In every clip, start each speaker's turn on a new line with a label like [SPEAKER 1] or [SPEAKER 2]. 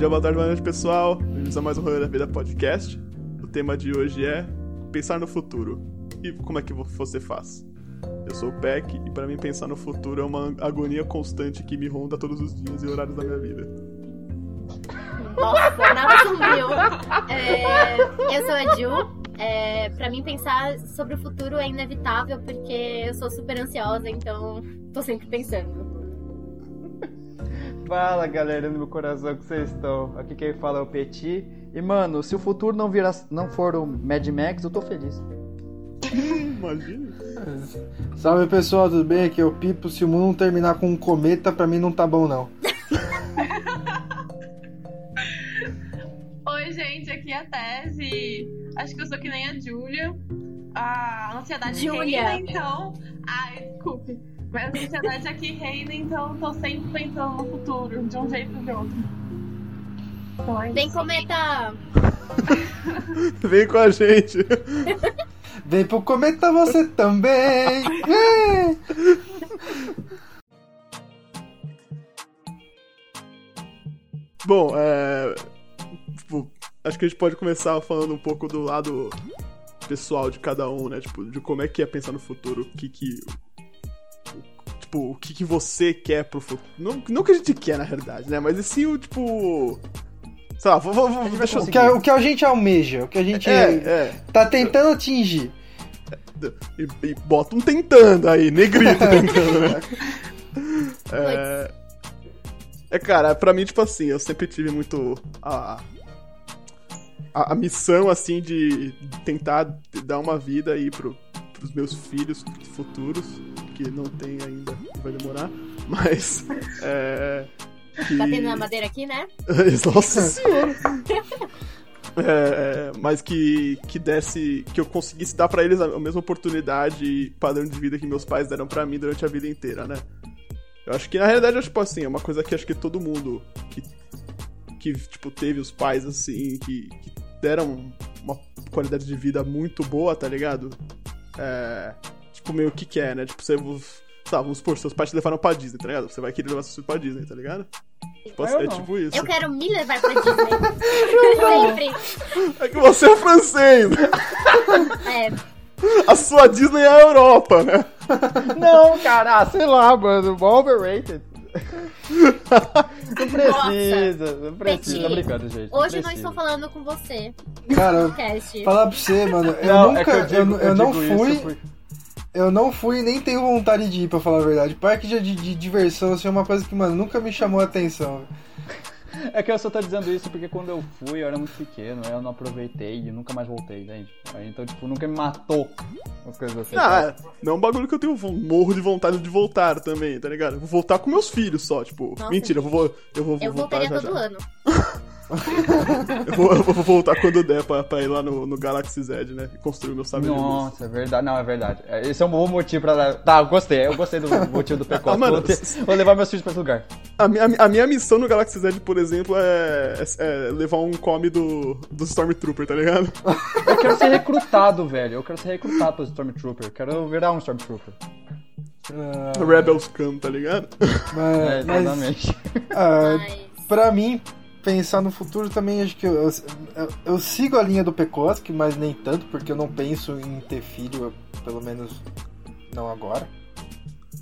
[SPEAKER 1] dia, boa tarde, boa noite, pessoal. Bem-vindos a mais um Rolê da Vida Podcast. O tema de hoje é pensar no futuro. E como é que você faz? Eu sou o Peck e para mim pensar no futuro é uma agonia constante que me ronda todos os dias e horários da minha vida.
[SPEAKER 2] Nossa, nada sombrio. É, eu sou a Ju. É, pra mim, pensar sobre o futuro é inevitável porque eu sou super ansiosa, então tô sempre pensando.
[SPEAKER 3] Fala galera do meu coração que vocês estão. Aqui quem fala é o Petit. E mano, se o futuro não, virar, não for o Mad Max, eu tô feliz.
[SPEAKER 1] Imagina.
[SPEAKER 4] Salve pessoal, tudo bem? Aqui é o Pipo. Se o mundo não terminar com um cometa, pra mim não tá bom não.
[SPEAKER 5] Oi, gente, aqui é a Tese. Acho que eu sou que nem a Júlia. A ansiedade
[SPEAKER 2] Júlia.
[SPEAKER 5] reina, então. Ai, desculpe. Mas a ansiedade aqui reina, então tô sempre pensando no futuro, de um jeito ou de outro. Então é
[SPEAKER 2] Vem cometa!
[SPEAKER 1] Vem com a gente.
[SPEAKER 4] Vem pro cometa você também!
[SPEAKER 1] Bom, é. Tipo, acho que a gente pode começar falando um pouco do lado pessoal de cada um, né? Tipo, de como é que é pensar no futuro, o que que. O- Tipo, o que que você quer pro futuro. Não, não que a gente quer, na realidade, né? Mas e se o, tipo. Sei lá, vou, vou, vou,
[SPEAKER 4] O que, a, o que a gente almeja, o que a gente
[SPEAKER 1] É, é.
[SPEAKER 4] tá tentando atingir.
[SPEAKER 1] E, e bota um tentando aí, negrito tentando, né? É, é, cara, pra mim, tipo assim, eu sempre tive muito a, a, a missão, assim, de tentar dar uma vida aí pro, pros meus filhos futuros, que não tem ainda, vai demorar, mas. É, que...
[SPEAKER 2] Batendo na madeira aqui, né?
[SPEAKER 1] Nossa senhora! É, mas que, que desse. que eu conseguisse dar pra eles a, mesma oportunidade e padrão de vida que meus pais deram pra mim durante a vida inteira, né? Eu acho que na realidade, é, tipo assim, é uma coisa que acho que todo mundo que, que tipo, teve os pais assim, que, que deram uma qualidade de vida muito boa, tá ligado? É. Tipo, meio que quer, né? Tipo, você. Tá, vamos supor, seus pais te levaram pra Disney, tá ligado? Você vai querer levar seus filhos pra Disney, tá ligado? Tipo, é
[SPEAKER 3] não.
[SPEAKER 1] tipo isso.
[SPEAKER 2] Eu quero me levar pra Disney. Sempre.
[SPEAKER 1] É que você é francês!
[SPEAKER 2] É,
[SPEAKER 1] A sua Disney é a Europa, né?
[SPEAKER 3] Não, cara, ah, sei lá, mano. Overrated. Não precisa, não precisa. Tô brincando, gente.
[SPEAKER 2] hoje não estou falando com você.
[SPEAKER 4] Cara,
[SPEAKER 2] Podcast.
[SPEAKER 4] falar pra você, mano, eu
[SPEAKER 3] Não,
[SPEAKER 4] nunca.
[SPEAKER 3] é eu, digo,
[SPEAKER 4] eu, eu não fui.
[SPEAKER 3] isso
[SPEAKER 4] Eu não fui e nem tenho vontade de ir, pra falar a verdade. Parque de, de- de diversão, assim, é uma coisa que, mano, nunca me chamou a atenção.
[SPEAKER 3] É que eu só tô dizendo isso porque quando eu fui eu era muito pequeno, eu não aproveitei e nunca mais voltei, entende? Aí, então, tipo, nunca me matou. As coisas assim.
[SPEAKER 1] Ah, não é um bagulho que eu tenho morro de vontade de voltar também, tá ligado? Eu vou voltar com meus filhos só, tipo.
[SPEAKER 2] Nossa,
[SPEAKER 1] mentira, eu vou, eu vou
[SPEAKER 2] Eu
[SPEAKER 1] voltar
[SPEAKER 2] voltaria
[SPEAKER 1] já,
[SPEAKER 2] todo
[SPEAKER 1] já.
[SPEAKER 2] ano.
[SPEAKER 1] Eu vou, eu vou voltar quando der pra, pra ir lá no, no Galaxy Z, né? E construir meu sabre de luz.
[SPEAKER 3] Nossa, é verdade. Não, é verdade. É, Esse é um bom motivo pra. Tá, eu gostei. Eu gostei do motivo do Pecota.
[SPEAKER 1] Ah, mano,
[SPEAKER 3] vou, ter- vou levar meus filhos pra esse lugar.
[SPEAKER 1] A minha, a minha missão no Galaxy Z, por exemplo, é, é- é levar um come do, do Stormtrooper, tá ligado?
[SPEAKER 3] Eu quero ser recrutado, velho. Eu quero ser recrutado pelo Stormtrooper. Eu quero virar um Stormtrooper.
[SPEAKER 4] Ah,
[SPEAKER 1] Rebels Cam, tá ligado?
[SPEAKER 4] mas,
[SPEAKER 3] É,
[SPEAKER 4] mas,
[SPEAKER 3] exatamente.
[SPEAKER 4] ah,
[SPEAKER 2] Mas.
[SPEAKER 4] pra mim, pensar no futuro também, acho que eu, eu, eu sigo a linha do Pekoski, mas nem tanto, porque eu não penso em ter filho, pelo menos não agora.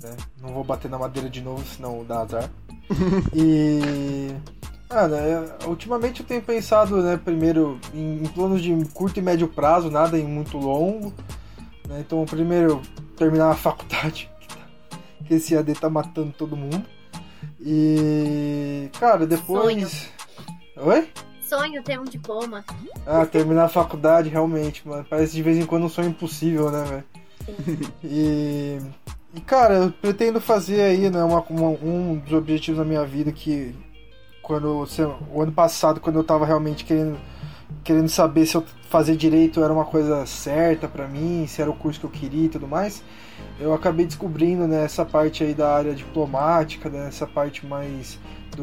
[SPEAKER 4] né? Não vou bater na madeira de novo, senão dá azar. e. Ah, né, ultimamente eu tenho pensado, né, primeiro em, em planos de curto e médio prazo, nada em muito longo. né? Então, primeiro, terminar a faculdade, que, tá- que esse AD tá matando todo mundo. E. Cara, depois. Oi?
[SPEAKER 2] Sonho ter um diploma.
[SPEAKER 4] Ah, terminar a faculdade, realmente, mano. Parece de vez em quando um sonho impossível, né, velho? E. E, cara, eu pretendo fazer aí, né, uma, uma- um dos objetivos da minha vida que. Quando. O ano passado, quando eu tava realmente querendo. Querendo saber se eu fazer direito era uma coisa certa pra mim, se era o curso que eu queria e tudo mais. Eu acabei descobrindo né, essa parte aí da área diplomática, né, essa parte mais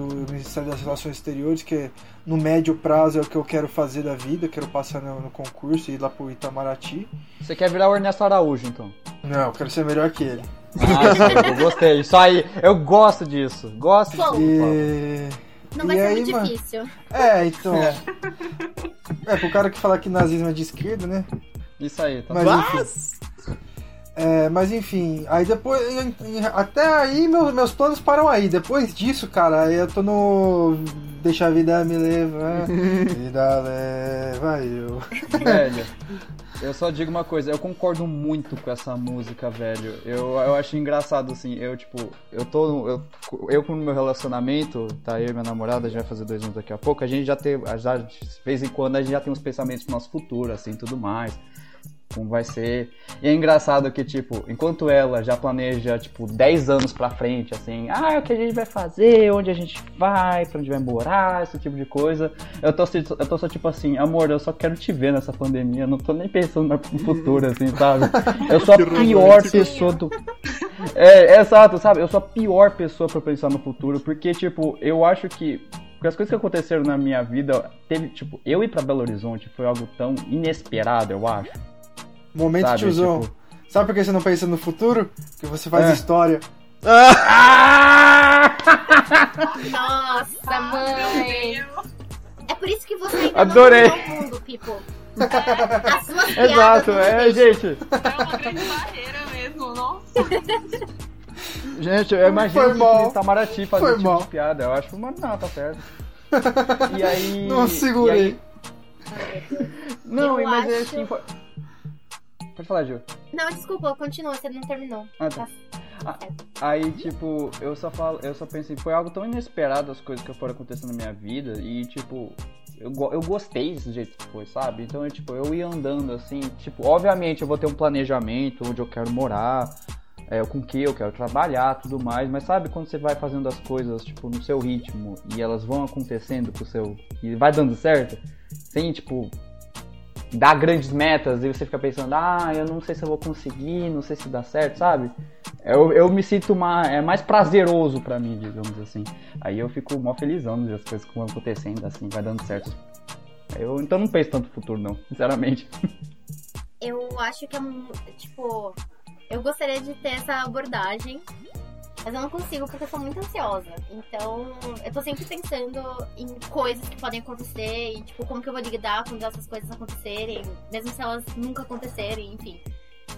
[SPEAKER 4] do Ministério das Relações Exteriores, que é no médio prazo é o que eu quero fazer da vida, quero passar no, no concurso e ir lá pro Itamaraty.
[SPEAKER 3] Você quer virar o Ernesto Araújo, então?
[SPEAKER 4] Não, eu quero ser melhor que ele.
[SPEAKER 3] Ah, eu gostei. Isso aí, eu gosto disso. Gosto disso.
[SPEAKER 2] Bom.
[SPEAKER 4] E,
[SPEAKER 2] Não vai
[SPEAKER 4] E
[SPEAKER 2] ser
[SPEAKER 4] aí,
[SPEAKER 2] muito
[SPEAKER 4] mano?
[SPEAKER 2] difícil.
[SPEAKER 4] É, então. É, pro cara que fala que nazismo é de esquerda, né?
[SPEAKER 3] Isso aí, tá
[SPEAKER 4] Mas enfim.
[SPEAKER 1] Mas.
[SPEAKER 4] É, mas enfim, aí depois. Até aí meus, meus planos param aí. Depois disso, cara, aí eu tô no. Deixa a vida me levar. vida leva eu.
[SPEAKER 3] Velho, eu só digo uma coisa, eu concordo muito com essa música, velho. Eu, eu acho engraçado, assim, eu, tipo, eu tô. no- Eu, eu com o meu relacionamento, tá? Eu e minha namorada, a gente vai fazer dois anos daqui a pouco, a gente já tem. Já, de vez em quando a gente já tem uns pensamentos pro nosso futuro, assim, tudo mais. Como vai ser. E é engraçado que, tipo, enquanto ela já planeja, tipo, 10 anos pra frente, assim, ah, o que a gente vai fazer, onde a gente vai, pra onde vai morar, esse tipo de coisa. Eu tô, eu tô só tipo assim, amor, eu só quero te ver nessa pandemia, eu não tô nem pensando no futuro, assim, sabe? Eu sou a pior pessoa do. É, é exato, sabe? Eu sou a pior pessoa pra pensar no futuro, porque, tipo, eu acho que. Porque as coisas que aconteceram na minha vida, teve, tipo, eu ir pra Belo Horizonte foi algo tão inesperado, eu acho.
[SPEAKER 4] Momento
[SPEAKER 3] Sabe,
[SPEAKER 4] tiozão.
[SPEAKER 3] tipo-
[SPEAKER 4] Sabe por que você não pensa no futuro? Porque você faz
[SPEAKER 3] É.
[SPEAKER 4] história.
[SPEAKER 3] Ah!
[SPEAKER 2] Nossa, mãe. É por isso que você ainda
[SPEAKER 3] Adorei.
[SPEAKER 2] não o mundo, Pipo. As suas piadas
[SPEAKER 3] Exato, é, gente.
[SPEAKER 5] É uma grande barreira mesmo, nossa.
[SPEAKER 3] Gente, eu imagino que o Itamaraty fazer tipo
[SPEAKER 4] mal.
[SPEAKER 3] de piada. Eu acho, mas não, tá certo. E aí.
[SPEAKER 4] Não segurei.
[SPEAKER 3] aí- Não,
[SPEAKER 2] Eu
[SPEAKER 3] mas é
[SPEAKER 2] acho-
[SPEAKER 3] assim. Foi... Pode falar, Gil.
[SPEAKER 2] Não, desculpa, continua, você não terminou.
[SPEAKER 3] Ah, tá. Aí, tipo, eu só falo, eu só pensei, foi algo tão inesperado as coisas que foram acontecendo na minha vida e, tipo, eu, eu gostei desse jeito que foi, sabe? Então, é, tipo, eu ia andando assim, tipo, obviamente eu vou ter um planejamento onde eu quero morar, é, com que eu quero trabalhar, tudo mais, mas sabe quando você vai fazendo as coisas, tipo, no seu ritmo e elas vão acontecendo com o seu. e vai dando certo, sem, tipo, dar grandes metas e você fica pensando, ah, eu não sei se eu vou conseguir, não sei se dá certo, sabe? Eu, eu me sinto mais, é mais prazeroso pra mim, digamos assim. Aí eu fico mó felizão as coisas que vão acontecendo, assim, vai dando certo. Eu então não penso tanto no futuro, não, sinceramente.
[SPEAKER 2] Eu acho que é. Tipo, eu gostaria de ter essa abordagem, mas eu não consigo porque eu sou muito ansiosa. Então, eu tô sempre pensando em coisas que podem acontecer e, tipo, como que eu vou lidar quando essas coisas acontecerem, mesmo se elas nunca acontecerem, enfim.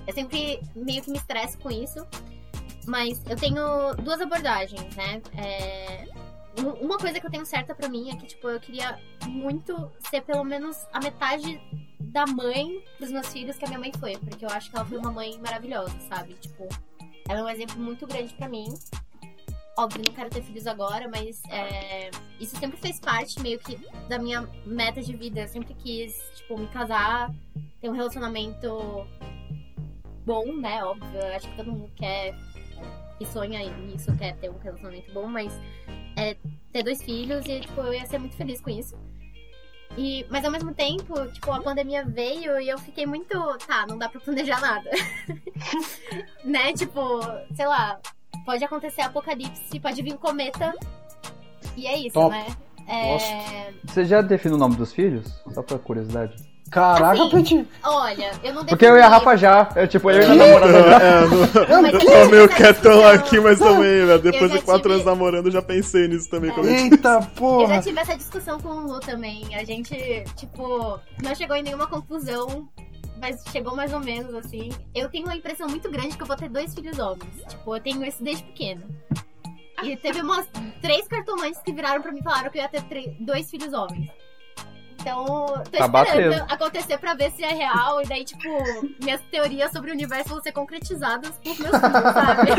[SPEAKER 2] Eu sempre meio que me estresso com isso. Mas eu tenho duas abordagens, né? É, um- Uma coisa que eu tenho certa pra mim é que, tipo, eu queria muito ser pelo menos a metade da mãe pros meus filhos que a minha mãe foi. Porque eu acho que ela foi uma mãe maravilhosa, sabe? Tipo, ela é um exemplo muito grande pra mim. Óbvio, não quero ter filhos agora, mas é, isso sempre fez parte meio que da minha meta de vida. Eu sempre quis, tipo, me casar, ter um relacionamento bom, né? Óbvio, eu acho que todo mundo quer e sonha nisso, quer ter um relacionamento bom, mas é ter dois filhos e, tipo, eu ia ser muito feliz com isso. E, mas ao mesmo tempo, tipo, a pandemia veio e eu fiquei muito. Tá, não dá pra planejar nada. né? Tipo, sei lá, pode acontecer apocalipse, pode vir um cometa. E é isso,
[SPEAKER 4] Top.
[SPEAKER 2] né? É...
[SPEAKER 3] Você já definiu o nome dos filhos? Só por curiosidade.
[SPEAKER 4] Caraca,
[SPEAKER 2] Assim,
[SPEAKER 4] Peti.
[SPEAKER 2] Olha, eu não
[SPEAKER 3] Porque eu e a
[SPEAKER 2] defini-
[SPEAKER 3] Rafa já. Eu, tipo, eu e a namorada já.
[SPEAKER 1] É, não,
[SPEAKER 2] Mas eu
[SPEAKER 1] tô meio quietão aqui, mas também, velho. Depois
[SPEAKER 2] já
[SPEAKER 1] de quatro
[SPEAKER 2] tive-
[SPEAKER 1] anos namorando, eu já pensei nisso também. eu
[SPEAKER 4] Eita
[SPEAKER 2] Eu já
[SPEAKER 4] porra.
[SPEAKER 2] tive essa discussão com o Lu também. A gente, tipo, não chegou em nenhuma conclusão, mas chegou mais ou menos assim. Eu tenho uma impressão muito grande que eu vou ter dois filhos homens. Tipo, eu tenho isso desde pequeno. E teve umas três cartomantes que viraram pra mim e falaram que eu ia ter dois filhos homens. Então, tô
[SPEAKER 3] Tá
[SPEAKER 2] esperando
[SPEAKER 3] batendo.
[SPEAKER 2] acontecer pra ver se é real. E daí, tipo, minhas teorias sobre o universo vão ser concretizadas por meus filhos, sabe?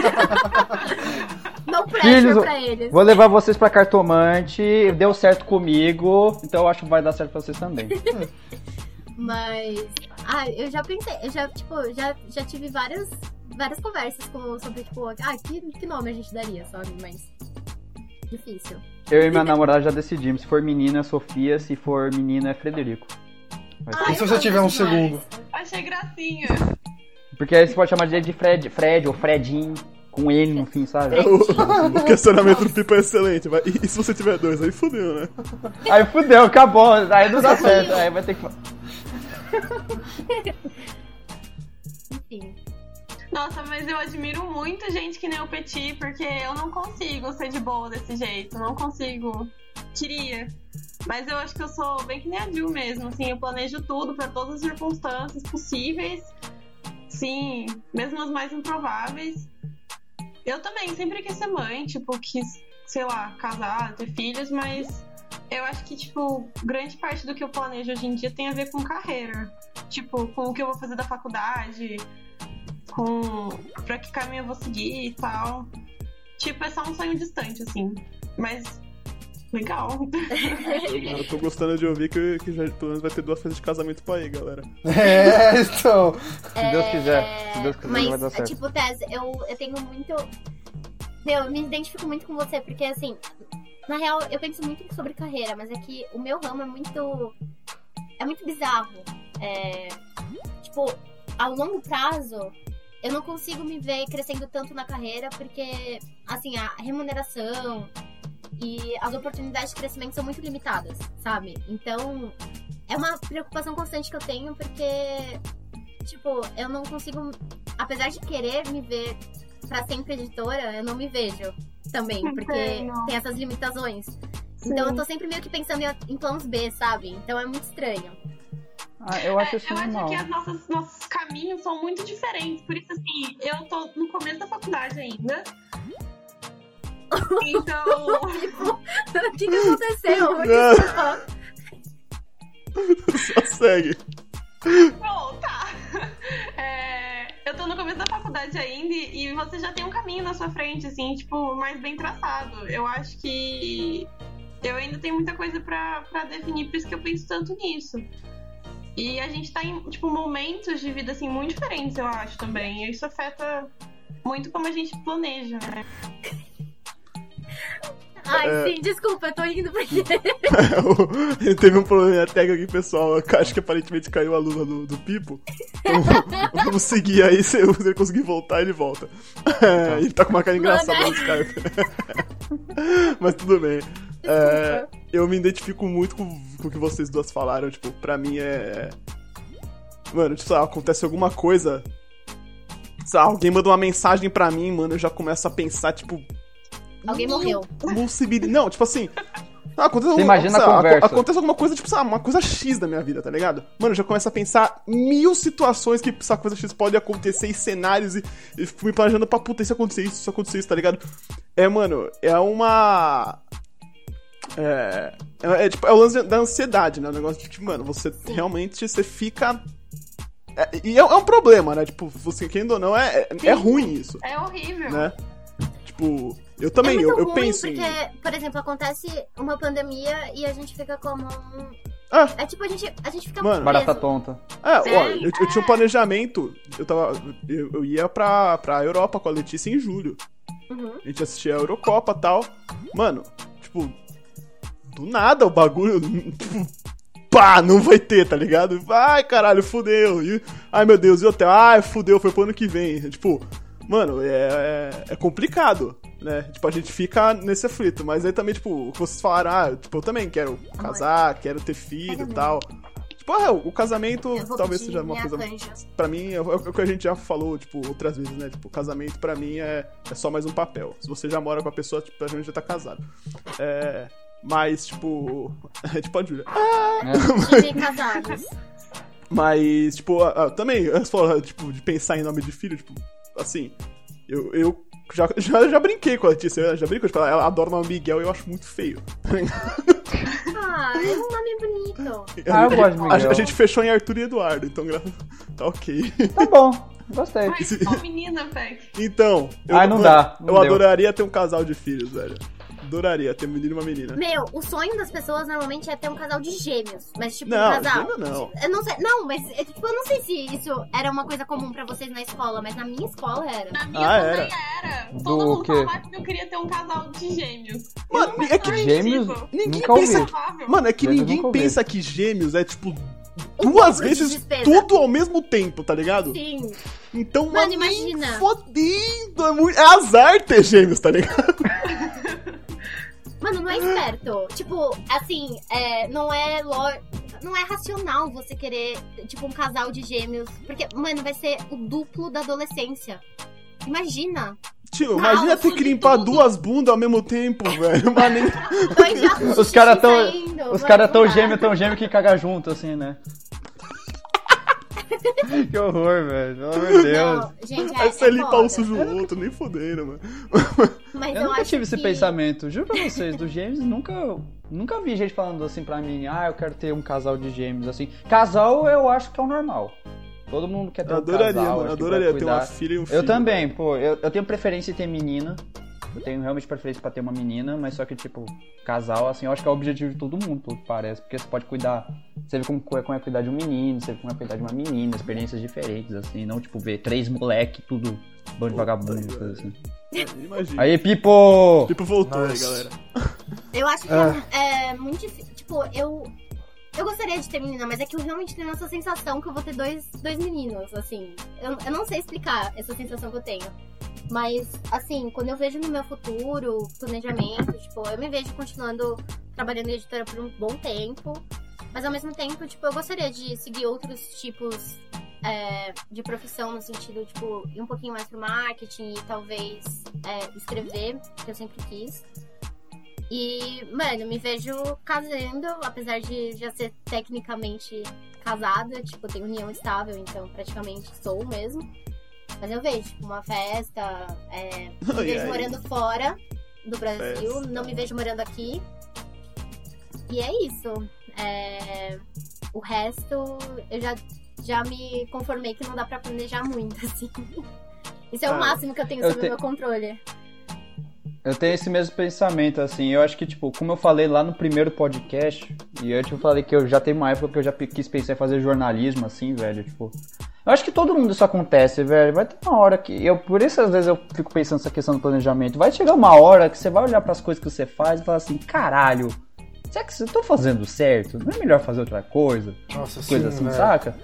[SPEAKER 2] Não pressure pra eles.
[SPEAKER 3] Vou levar vocês pra cartomante. Deu certo comigo. Então eu acho que vai dar certo pra vocês também.
[SPEAKER 2] Mas. Ah, eu já pensei, eu já, tipo, já, já tive várias, várias conversas com, sobre, tipo, ah, que, que nome a gente daria, sabe? Mas. Difícil.
[SPEAKER 3] Eu e minha namorada já decidimos. Se for menina é Sofia, se for menino é Frederico.
[SPEAKER 2] Ah,
[SPEAKER 4] E se você tiver um
[SPEAKER 2] demais.
[SPEAKER 4] segundo?
[SPEAKER 5] Achei gracinha.
[SPEAKER 3] Porque aí você pode chamar de Fred, Fred ou Fredinho, com N no fim, sabe?
[SPEAKER 1] O questionamento do Pipa é excelente. Vai. E, e se você tiver dois? Aí fudeu, né?
[SPEAKER 3] Aí fudeu, acabou. Aí não dá certo. Aí vai ter que.
[SPEAKER 2] Enfim.
[SPEAKER 5] Nossa, mas eu admiro muito gente que nem o Petit, porque eu não consigo ser de boa desse jeito. Não consigo queria. Mas eu acho que eu sou bem que nem a Jill mesmo, assim, eu planejo tudo para todas as circunstâncias possíveis. Sim, mesmo as mais improváveis. Eu também sempre quis ser mãe, tipo, quis, sei lá, casar, ter filhos, mas eu acho que, tipo, grande parte do que eu planejo hoje em dia tem a ver com carreira. Tipo, com o que eu vou fazer da faculdade, com pra que caminho eu vou seguir e tal. Tipo, é só um sonho distante, assim. Mas Legal.
[SPEAKER 1] Eu tô gostando de ouvir que, que já pelo menos vai ter duas festas de casamento pra ir, galera.
[SPEAKER 4] É, então.
[SPEAKER 3] Se Deus quiser. Se Deus quiser,
[SPEAKER 2] Mas,
[SPEAKER 3] vai dar certo.
[SPEAKER 2] tipo, Tess, eu, eu tenho muito. Meu, eu me identifico muito com você, porque assim, na real, eu penso muito sobre carreira, mas é que o meu ramo é muito. É muito bizarro. É, tipo, a longo prazo, eu não consigo me ver crescendo tanto na carreira, porque, assim, a remuneração e as oportunidades de crescimento são muito limitadas, sabe? Então, é uma preocupação constante que eu tenho, porque, tipo, eu não consigo, apesar de querer me ver pra sempre editora, eu não me vejo também, porque
[SPEAKER 5] Entendo.
[SPEAKER 2] tem essas limitações. Então eu tô sempre meio que pensando em planos B, sabe? Então é muito estranho.
[SPEAKER 3] Ah, eu acho
[SPEAKER 5] É,
[SPEAKER 3] isso
[SPEAKER 5] eu acho
[SPEAKER 3] normal.
[SPEAKER 5] que as nossas, nossos caminhos são muito diferentes. Por isso, assim, eu tô no começo da faculdade ainda. Então.
[SPEAKER 2] o que, que aconteceu?
[SPEAKER 1] Não. Só segue.
[SPEAKER 5] Bom, tá. É, eu tô no começo da faculdade ainda e e você já tem um caminho na sua frente, assim, tipo, mais bem traçado. Eu acho que eu ainda tenho muita coisa pra, pra definir, por isso que eu penso tanto nisso. E a gente tá em, tipo, momentos de vida, assim, muito diferentes, eu acho, também. E isso afeta muito como a gente planeja, né?
[SPEAKER 2] Ai,
[SPEAKER 1] É.
[SPEAKER 2] sim, desculpa, eu tô indo porque.
[SPEAKER 1] Ele teve um problema técnico aqui, pessoal. Acho que aparentemente caiu a luna do, do Pipo. Então, vamos seguir aí. Se ele conseguir voltar, ele volta. É, ele tá com uma cara engraçada. Mas tudo bem. É, eu me identifico muito com, com o que vocês duas falaram. Tipo, pra mim é. Mano, tipo, lá, acontece alguma coisa. Lá, alguém manda uma mensagem pra mim, mano, eu já começo a pensar, tipo.
[SPEAKER 2] Alguém morreu.
[SPEAKER 1] Possibilidade. Não, tipo assim. ah, Acontece,
[SPEAKER 3] Você imagina
[SPEAKER 1] sei
[SPEAKER 3] a conversa.
[SPEAKER 1] aco- acontece alguma coisa, tipo, lá, uma coisa X da minha vida, tá ligado? Mano, eu já começo a pensar mil situações que essa coisa X pode acontecer e cenários e, e fico me planejando pra puta, se acontecer isso, se acontecer isso, tá ligado? É, mano, é uma. É. É, é, tipo, é o lance da ansiedade, né? O negócio de que, mano, você realmente você fica. é, e é, é um problema, né? Tipo, você querendo ou não, é, é, é ruim isso,
[SPEAKER 5] É horrível.
[SPEAKER 1] né? Tipo, eu também,
[SPEAKER 2] é muito
[SPEAKER 1] eu, eu
[SPEAKER 2] ruim
[SPEAKER 1] penso
[SPEAKER 2] porque,
[SPEAKER 1] em.
[SPEAKER 2] por exemplo, acontece uma pandemia e a gente fica como. um-
[SPEAKER 1] Ah.
[SPEAKER 2] É tipo, a gente, a gente fica
[SPEAKER 1] Mano.
[SPEAKER 2] muito
[SPEAKER 3] Barata tonta.
[SPEAKER 1] É,
[SPEAKER 2] Sim.
[SPEAKER 1] ó, eu, eu tinha um planejamento. Eu tava. Eu, eu ia pra, pra Europa com a Letícia em julho.
[SPEAKER 2] Uhum.
[SPEAKER 1] A gente assistia a Eurocopa e tal. Mano, tipo. Do nada o bagulho. Tipo, pá, não vai ter, tá ligado? Ai, caralho, fudeu. E, ai, meu Deus, e o hotel? Ai, fudeu, foi pro ano que vem. Tipo, mano, é, é, é complicado, né? Tipo, a gente fica nesse aflito. Mas aí também, tipo, o que vocês falaram, ah, tipo, eu também quero casar, quero ter filho e tal. Tipo, ah, o casamento talvez seja uma coisa.
[SPEAKER 2] canja.
[SPEAKER 1] Pra mim, é, é o que a gente já falou, tipo, outras vezes, né? Tipo, casamento pra mim é, é só mais um papel. Se você já mora com a pessoa, tipo, a gente já tá casado. É. Mas, tipo. É tipo a Júlia.
[SPEAKER 2] Tive casados.
[SPEAKER 1] Mas, tipo, a- a- também, você falou, tipo, de pensar em nome de filho, tipo, assim, eu, eu já, já, já brinquei com a Letícia, eu já brinco, tipo, ela, ela adora o nome Miguel e eu acho muito feio.
[SPEAKER 2] Ah, é um nome bonito.
[SPEAKER 3] Ah, eu gosto de
[SPEAKER 1] A,
[SPEAKER 3] Miguel.
[SPEAKER 1] a gente fechou em Arthur e Eduardo, então gra- tá ok.
[SPEAKER 3] Tá bom, gostei.
[SPEAKER 5] Mas só menina, Peck.
[SPEAKER 1] Então, eu,
[SPEAKER 3] Ai, não dá, não
[SPEAKER 1] eu
[SPEAKER 3] deu.
[SPEAKER 1] adoraria ter um casal de filhos, velho. Adoraria ter um menino e uma menina.
[SPEAKER 2] Meu, o sonho das pessoas normalmente é ter um casal de gêmeos. Mas, tipo,
[SPEAKER 1] Não,
[SPEAKER 2] um casal.
[SPEAKER 1] gêmeo não.
[SPEAKER 2] Eu não sei. Não, mas é, tipo, eu não sei se isso era uma coisa comum pra vocês na escola, mas na minha escola era.
[SPEAKER 5] Na minha
[SPEAKER 1] Ah,
[SPEAKER 5] também era.
[SPEAKER 3] Do
[SPEAKER 5] Todo mundo
[SPEAKER 3] quê?
[SPEAKER 5] falava que eu queria ter um casal de gêmeos.
[SPEAKER 1] Mano,
[SPEAKER 5] Eu não
[SPEAKER 1] é que
[SPEAKER 3] gêmeos-.
[SPEAKER 1] Ninguém pensa.
[SPEAKER 5] Provável.
[SPEAKER 1] Mano, é que
[SPEAKER 3] Gêmeos
[SPEAKER 1] ninguém pensa que gêmeos é tipo duas
[SPEAKER 2] de
[SPEAKER 1] vezes
[SPEAKER 2] despesa.
[SPEAKER 1] tudo ao mesmo tempo, tá ligado?
[SPEAKER 2] Sim.
[SPEAKER 1] Então,
[SPEAKER 2] Mano,
[SPEAKER 1] nem
[SPEAKER 2] imagina.
[SPEAKER 1] Fodendo, é, muito... é azar ter gêmeos, tá ligado?
[SPEAKER 2] Mano, não é esperto. Tipo, assim, é, não é lo... Não é racional você querer, tipo, um casal de gêmeos. Porque, mano, vai ser o duplo da adolescência. Imagina.
[SPEAKER 1] Tio, imagina ter que limpar tudo. duas bundas ao mesmo tempo, velho. Mas nem...
[SPEAKER 3] os caras tão. Os caras tão gêmeos, tão gêmeos que caga junto, assim, né? que horror, velho. Pelo amor de Deus.
[SPEAKER 2] Não, gente, é,
[SPEAKER 1] Aí você limpa um sujo o outro, nem fodendo, mano.
[SPEAKER 3] Mas eu, eu nunca tive esse pensamento. Juro pra vocês, do gêmeos, nunca. Nunca vi gente falando assim pra mim, ah, eu quero ter um casal de gêmeos, assim. Casal eu acho que é o normal. Todo mundo quer ter eu um
[SPEAKER 1] adoraria,
[SPEAKER 3] casal.
[SPEAKER 1] Mano, adoraria ter uma filha e um filho.
[SPEAKER 3] Eu também, pô. Eu, eu tenho preferência em ter menina. Eu tenho realmente preferência pra ter uma menina, mas só que, tipo, casal, assim, eu acho que é o objetivo de todo mundo, pelo que parece. Porque você pode cuidar. Você vê como, como é cuidar de um menino, você vê como é cuidar de uma menina, experiências diferentes, assim. Não, tipo, ver três moleque, tudo bando de vagabundo, coisa assim.
[SPEAKER 1] Imagina.
[SPEAKER 3] Aí, Pipo!
[SPEAKER 1] Pipo voltou Nossa. aí, galera.
[SPEAKER 2] Eu acho que é, é, é muito difícil. Tipo, eu. Eu gostaria de ter menina, mas é que eu realmente tenho essa sensação que eu vou ter dois, dois meninos, assim. Eu, eu não sei explicar essa sensação que eu tenho. Mas, assim, quando eu vejo no meu futuro, planejamento, tipo, eu me vejo continuando trabalhando em editora por um bom tempo. Mas ao mesmo tempo, tipo, eu gostaria de seguir outros tipos é, de profissão, no sentido, tipo, ir um pouquinho mais pro marketing e talvez é, escrever, que eu sempre quis. E, mano, me vejo casando, apesar de já ser tecnicamente casada, tipo, tenho união estável, então praticamente sou mesmo. Mas eu vejo, tipo, uma festa, é, me vejo morando fora do Brasil, festa. não me vejo morando aqui. E é isso. É, o resto, eu já, já me conformei que não dá pra planejar muito, assim. Isso é ah, o máximo que eu tenho sobre o te... meu controle.
[SPEAKER 3] Eu tenho esse mesmo pensamento, assim. Eu acho que, tipo, como eu falei lá no primeiro podcast, e antes eu falei que eu já tenho uma época que eu já quis pensar em fazer jornalismo, assim, velho. Tipo, eu acho que todo mundo isso acontece, velho. Vai ter uma hora que. Eu, por isso, às vezes, eu fico pensando nessa questão do planejamento. Vai chegar uma hora que você vai olhar para as coisas que você faz e falar assim: caralho, será que eu tô fazendo certo? Não é melhor fazer outra coisa?
[SPEAKER 4] Nossa,
[SPEAKER 3] coisa
[SPEAKER 4] sim,
[SPEAKER 3] assim, saca?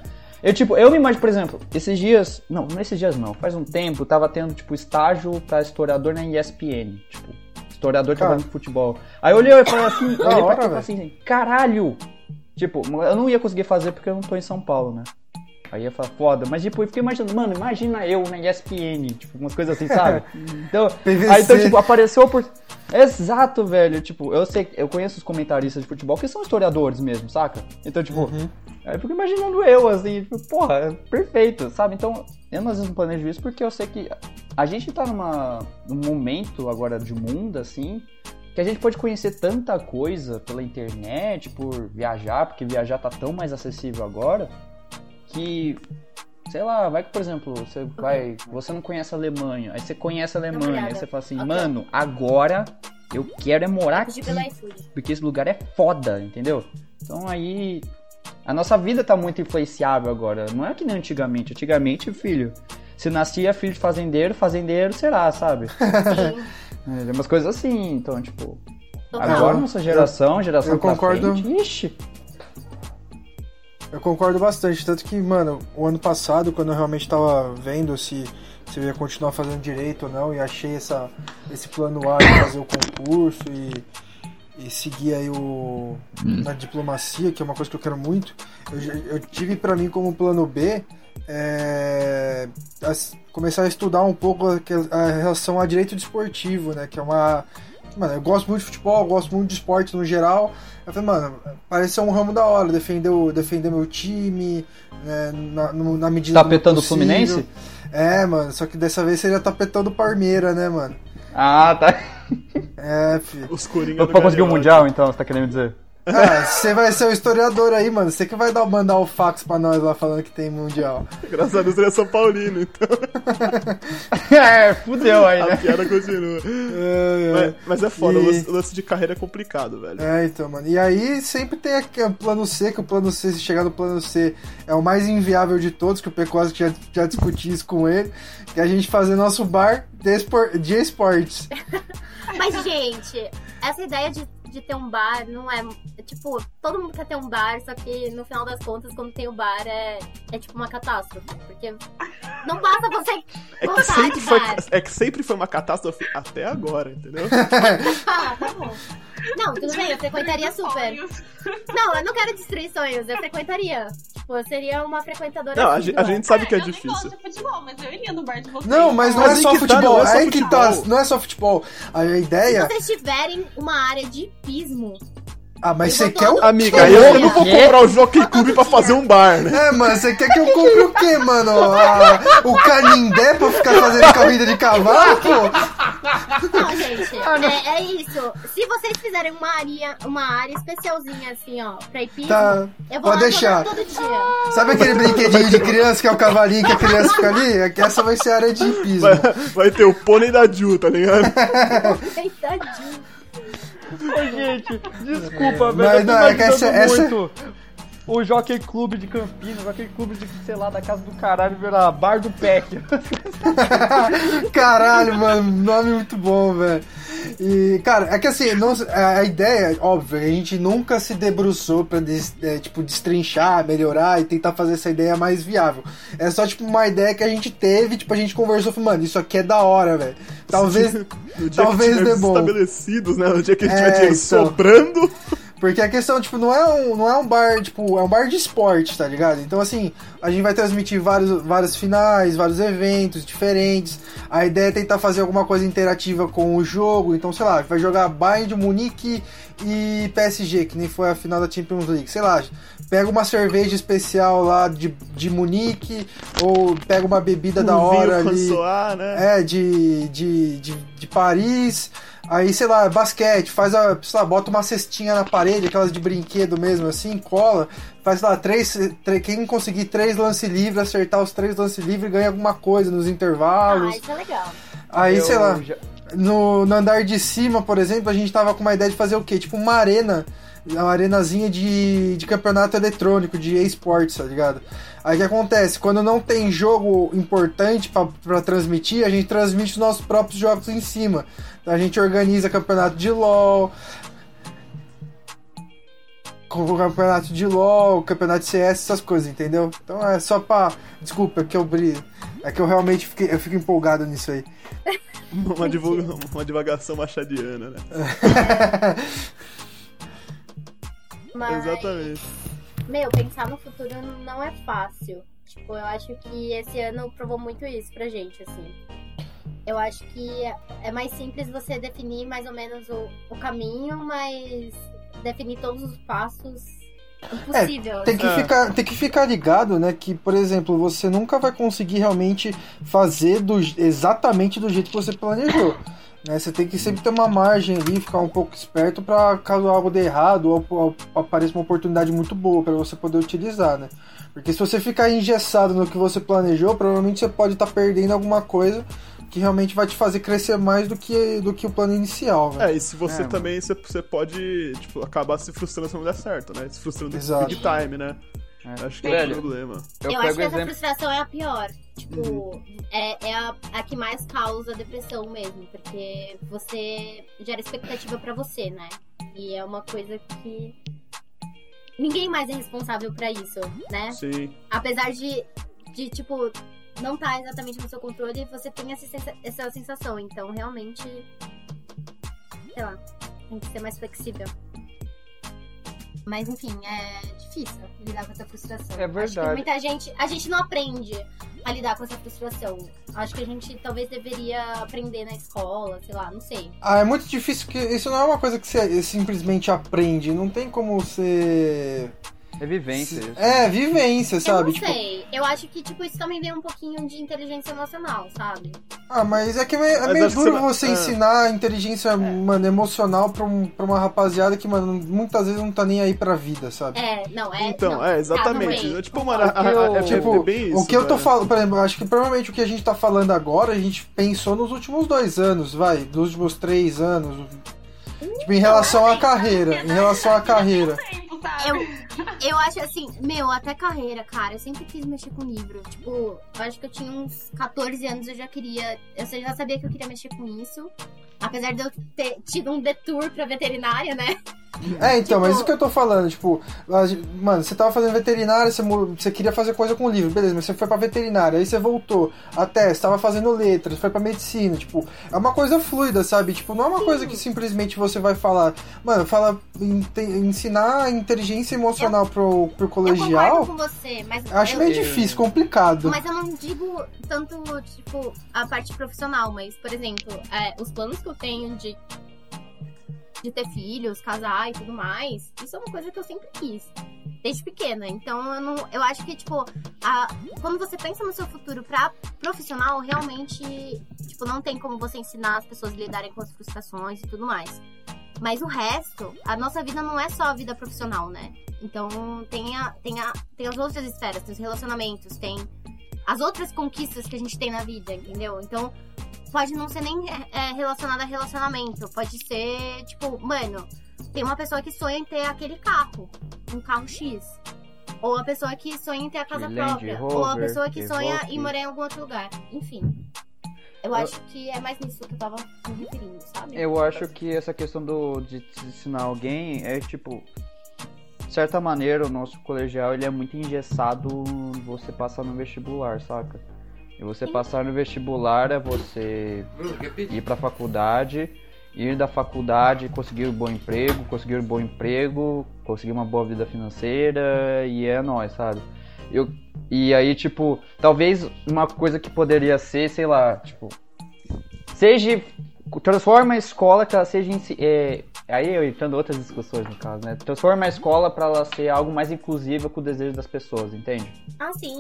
[SPEAKER 3] Eu, tipo, eu me imagino, por exemplo, esses dias. Não, não esses dias não. Faz um tempo, tava tendo, tipo, estágio pra historiador na ESPN. Tipo, historiador Cara. trabalhando com futebol. Aí eu olhei e falei assim, olhei pra hora, assim, caralho! Tipo, eu não ia conseguir fazer porque eu não tô em São Paulo, né? Aí ia falar, foda. Mas tipo, eu fiquei imaginando, mano, imagina eu na ESPN, tipo, umas coisas assim, sabe? Então, aí então, tipo, apareceu por. Exato, velho. Tipo, eu sei, eu conheço os comentaristas de futebol que são historiadores mesmo, saca? Então, tipo, uhum. aí eu fico imaginando eu, assim, tipo, porra, é perfeito, sabe? Então, eu às vezes não planejo isso porque eu sei que a gente tá numa, num momento agora de mundo, assim, que a gente pode conhecer tanta coisa pela internet, por viajar, porque viajar tá tão mais acessível agora que sei lá, vai que, por exemplo, você vai, você não conhece a Alemanha, aí você conhece a Alemanha, aí você fala assim, okay. mano, agora eu quero é morar aqui, porque esse lugar é foda, entendeu? Então aí a nossa vida tá muito influenciável agora, não é que nem antigamente, antigamente, filho, se nascia filho de fazendeiro, fazendeiro será, sabe? é, umas coisas assim, então, tipo, agora nossa geração, geração eu
[SPEAKER 4] concordo.
[SPEAKER 3] Frente, ixi,
[SPEAKER 4] eu concordo bastante, tanto que, mano, o ano passado, quando eu realmente tava vendo se, se eu ia continuar fazendo direito ou não, e achei essa, esse plano A de fazer o concurso e, e seguir aí o, hum. na diplomacia, que é uma coisa que eu quero muito, eu, eu tive para mim como plano B é, começar a estudar um pouco a, a relação a direito desportivo, né, que é uma Mano, eu gosto muito de futebol, eu gosto muito de esporte no geral. Eu falei, mano, parece ser um ramo da hora, defender, defender meu time, né, na, na medida
[SPEAKER 3] Tapetando o Fluminense?
[SPEAKER 4] É, mano, só que dessa vez seria tapetando o Parmeira, né, mano?
[SPEAKER 3] Ah, tá.
[SPEAKER 4] É, filho.
[SPEAKER 1] Os Coringa
[SPEAKER 3] Pra conseguir o Mundial, então, você tá querendo dizer?
[SPEAKER 4] Ah, você vai ser o historiador aí, mano. Você que vai dar, mandar o fax pra nós lá falando que tem mundial.
[SPEAKER 1] Graças a Deus ele é São Paulino, então.
[SPEAKER 3] é, fudeu aí, né?
[SPEAKER 1] A piada continua. É, é. Mas, mas, é foda, e... o lance de carreira é complicado, velho.
[SPEAKER 4] É, então, mano. E aí sempre tem o plano C, que o plano C, se chegar no plano C, é o mais inviável de todos, que o Pecosa já, já discutiu isso com ele, que é a gente fazer nosso bar de, espor, de esportes.
[SPEAKER 2] Mas, gente, essa ideia de de ter um bar não é, é, Tipo, todo mundo quer ter um bar, só que no final das contas, quando tem o um bar, é, é tipo uma catástrofe. Porque não basta você
[SPEAKER 1] é que sempre foi É que sempre foi uma catástrofe até agora, entendeu?
[SPEAKER 2] ah, tá bom. Não, tudo bem, eu frequentaria super. Não, eu não quero destruir sonhos, eu frequentaria. Tipo, eu seria uma frequentadora
[SPEAKER 1] Não, a,
[SPEAKER 2] assídua.
[SPEAKER 1] gente- a gente sabe que é
[SPEAKER 5] eu nem
[SPEAKER 1] difícil.
[SPEAKER 5] gosto de futebol, mas eu iria no bar de vocês.
[SPEAKER 4] Não, mas não
[SPEAKER 1] Mas
[SPEAKER 4] é
[SPEAKER 1] aí
[SPEAKER 4] só
[SPEAKER 1] que tá,
[SPEAKER 4] futebol.
[SPEAKER 1] não é só
[SPEAKER 4] aí que tá,
[SPEAKER 1] futebol.
[SPEAKER 4] não é só futebol. A
[SPEAKER 2] Se
[SPEAKER 4] ideia.
[SPEAKER 2] vocês tiverem uma área de hipismo,
[SPEAKER 4] Ah, mas você quer o.
[SPEAKER 1] Amiga, aí eu não vou comprar o Jockey Club pra fazer um bar, né?
[SPEAKER 4] É, mano, você quer que eu compre o quê, mano? A- o canindé pra ficar fazendo corrida de cavalo, pô?
[SPEAKER 2] Não, gente, é, é isso. Se vocês fizerem uma área, uma área especialzinha assim, ó, pra hipismo,
[SPEAKER 4] Tá,
[SPEAKER 2] eu vou
[SPEAKER 4] pode
[SPEAKER 2] lá
[SPEAKER 4] deixar.
[SPEAKER 2] jogar todo dia.
[SPEAKER 4] Sabe aquele brinquedinho de criança que é o cavalinho que a criança fica ali? É que Essa vai ser a área de hipismo.
[SPEAKER 1] Vai, vai ter o pônei da Ju, tá ligado?
[SPEAKER 2] Tadinho.
[SPEAKER 3] Ô, gente, desculpa,
[SPEAKER 4] Mas
[SPEAKER 3] velho. Tô
[SPEAKER 4] não, é que essa- essa-
[SPEAKER 3] o Jockey Clube de Campinas, o Jockey Clube de, sei lá, da casa do caralho, virar Bar do Peck.
[SPEAKER 4] Caralho, mano, nome muito bom, velho. E, cara, é que assim, não- a ideia, óbvio, a gente nunca se debruçou pra des- é, tipo, destrinchar, melhorar e tentar fazer essa ideia mais viável. É só, tipo, uma ideia que a gente teve, tipo, a gente conversou, falou, mano, isso aqui é da hora, velho. Talvez, Talvez
[SPEAKER 1] que
[SPEAKER 4] dê bom.
[SPEAKER 1] estabelecidos, né? No dia que
[SPEAKER 4] É,
[SPEAKER 1] tiver dinheiro
[SPEAKER 4] então.
[SPEAKER 1] sobrando.
[SPEAKER 4] Porque a questão, tipo, não é um, não é um bar, tipo, é um bar de esporte, tá ligado? Então, assim, a gente vai transmitir vários, vários finais, vários eventos diferentes. A ideia é tentar fazer alguma coisa interativa com o jogo. Então, sei lá, vai jogar Bayern de Munique e PSG, que nem foi a final da Champions League. Sei lá, pega uma cerveja especial lá de, de Munique, ou pega uma bebida da
[SPEAKER 1] um
[SPEAKER 4] hora
[SPEAKER 1] vinho
[SPEAKER 4] ali.
[SPEAKER 1] François, né?
[SPEAKER 4] É, de, de, de, de Paris. Aí, sei lá, basquete, faz a. Sei lá, bota uma cestinha na parede, aquelas de brinquedo mesmo, assim, cola. Faz lá, três. tre- quem conseguir três lance livres, acertar os três lance livres, ganha alguma coisa nos
[SPEAKER 2] Ah,
[SPEAKER 4] intervalos.
[SPEAKER 2] isso é legal.
[SPEAKER 4] Aí,
[SPEAKER 3] Eu
[SPEAKER 4] sei lá,
[SPEAKER 3] já-
[SPEAKER 4] no, no andar de cima, por exemplo, a gente tava com uma ideia de fazer o quê? Tipo uma arena, uma arenazinha de, de campeonato eletrônico, de esportes, tá ligado? Aí o que acontece? Quando não tem jogo importante pra, pra transmitir, a gente transmite os nossos próprios jogos em cima. Então a gente organiza campeonato de LOL, o campeonato de LOL, campeonato de CS, essas coisas, entendeu? Então é só pra. Desculpa, é que eu brilho. É que eu realmente fiquei, eu fico empolgado nisso aí.
[SPEAKER 1] Uma, divulga, uma divagação machadiana, né?
[SPEAKER 2] Mas,
[SPEAKER 1] Exatamente.
[SPEAKER 2] meu, pensar no futuro não é fácil. Tipo, eu acho que esse ano provou muito isso pra gente, assim. Eu acho que é mais simples você definir mais ou menos o, o caminho, mas definir todos os passos impossível.
[SPEAKER 4] Tem que,
[SPEAKER 1] É.
[SPEAKER 4] ficar, tem que ficar ligado, né? Que, por exemplo, você nunca vai conseguir realmente fazer do, exatamente do jeito que você planejou. Né? Você tem que sempre ter uma margem ali, ficar um pouco esperto para caso algo dê errado ou, apareça uma oportunidade muito boa para você poder utilizar, né? Porque se você ficar engessado no que você planejou, provavelmente você pode estar perdendo alguma coisa que realmente vai te fazer crescer mais do que, do que o plano inicial, né?
[SPEAKER 1] É, e se você
[SPEAKER 3] É,
[SPEAKER 1] também, você, você pode, tipo, acabar se frustrando se não der certo, né? Se frustrando
[SPEAKER 4] Exato.
[SPEAKER 1] big time, né?
[SPEAKER 3] É.
[SPEAKER 1] Acho que é o
[SPEAKER 3] Velho,
[SPEAKER 1] problema.
[SPEAKER 3] Eu,
[SPEAKER 2] Eu, acho que essa
[SPEAKER 3] exemplo.
[SPEAKER 2] frustração é a pior. Tipo,
[SPEAKER 1] Uhum.
[SPEAKER 2] é, é a, a que mais causa depressão mesmo. Porque você gera expectativa pra você, né? E é uma coisa que. Ninguém mais é responsável pra isso, né?
[SPEAKER 1] Sim.
[SPEAKER 2] Apesar de, de tipo, não tá exatamente no seu controle, você tem essa, essa sensação. Então, realmente. Sei lá. Tem que ser mais flexível. Mas, enfim, é difícil lidar com essa frustração.
[SPEAKER 3] É
[SPEAKER 2] Acho que
[SPEAKER 3] verdade.
[SPEAKER 2] muita gente. A gente não aprende a lidar com essa frustração. Acho que a gente talvez deveria aprender na escola, sei lá, não sei.
[SPEAKER 4] Ah, é muito difícil, porque isso não é uma coisa que você simplesmente aprende. Não tem como você.
[SPEAKER 3] É vivência. isso.
[SPEAKER 4] É, vivência, sabe?
[SPEAKER 2] eu não
[SPEAKER 4] Tipo,
[SPEAKER 2] sei. Eu acho que, tipo, isso também vem um pouquinho de inteligência emocional, sabe?
[SPEAKER 4] ah, mas é que é meio, é meio
[SPEAKER 1] acho que
[SPEAKER 4] duro
[SPEAKER 1] você é.
[SPEAKER 4] ensinar inteligência, mano, emocional pra, um- pra uma rapaziada que, mano, muitas vezes não tá nem aí pra vida, sabe?
[SPEAKER 2] É, não, é.
[SPEAKER 1] Então,
[SPEAKER 2] não,
[SPEAKER 1] é, exatamente. É tipo, mano,
[SPEAKER 3] Eu-
[SPEAKER 1] é, é
[SPEAKER 4] Tipo,
[SPEAKER 1] bem isso.
[SPEAKER 4] o que eu tô
[SPEAKER 1] velho.
[SPEAKER 4] falando, por exemplo, eu acho que provavelmente o que a gente tá falando agora, a gente pensou nos últimos dois anos, vai, nos últimos três anos. Tipo, em relação à carreira, em relação à carreira.
[SPEAKER 5] Sabe?
[SPEAKER 2] Eu, eu acho assim, meu, até carreira, cara, eu sempre quis mexer com livro. Tipo, eu acho que eu tinha uns 14 anos, eu já queria. Eu já sabia que eu queria mexer com isso. Apesar de eu ter tido um detour pra veterinária, né?
[SPEAKER 4] É, então,
[SPEAKER 2] Tipo-
[SPEAKER 4] mas isso que eu tô falando, tipo, mano, você tava fazendo veterinária, você, você queria fazer coisa com livro, beleza, mas você foi pra veterinária, aí você voltou, até, você tava fazendo letras, foi pra medicina, tipo, é uma coisa fluida, sabe? Tipo, não é uma coisa que simplesmente você vai falar, mano, fala, ensinar inteligência emocional pro, pro
[SPEAKER 2] Eu
[SPEAKER 4] colegial,
[SPEAKER 2] concordo com você, mas.
[SPEAKER 4] acho
[SPEAKER 2] eu,
[SPEAKER 4] meio difícil, complicado.
[SPEAKER 2] Mas eu não digo tanto, tipo, a parte profissional, mas, por exemplo, é, os planos que eu tenho de, de ter filhos, casar e tudo mais, isso é uma coisa que eu sempre quis. Desde pequena. Então eu não. Eu acho que, tipo, a- quando você pensa no seu futuro pra profissional, realmente, tipo, não tem como você ensinar as pessoas a lidarem com as frustrações e tudo mais. Mas o resto, a nossa vida não é só a vida profissional, né? Então tem, a, tem, a, tem as outras esferas, tem os relacionamentos, tem as outras conquistas que a gente tem na vida, entendeu? Então pode não ser nem é, relacionado a relacionamento, pode ser, tipo, mano, tem uma pessoa que sonha em ter aquele carro, um carro X. Ou a pessoa que sonha em ter a casa
[SPEAKER 3] Land
[SPEAKER 2] própria. ou a
[SPEAKER 3] Rover,
[SPEAKER 2] pessoa que sonha em morar em algum outro lugar. Enfim. Eu
[SPEAKER 3] Eu-
[SPEAKER 2] acho que é mais nisso que eu tava me referindo, sabe?
[SPEAKER 3] Eu acho que essa questão do, de ensinar alguém é tipo. De certa maneira, o nosso colegial ele é muito engessado você passar no vestibular, saca? E você passar no vestibular é você ir pra faculdade, ir da faculdade, conseguir um bom emprego, conseguir um bom emprego, conseguir uma boa vida financeira e é nóis, sabe? Eu, e aí, tipo, talvez uma coisa que poderia ser, sei lá, tipo, seja transforma a escola que ela seja é, aí eu entrando outras discussões no caso, né? Transforma a escola para ela ser algo mais inclusivo com o desejo das pessoas, entende?
[SPEAKER 2] Ah, sim.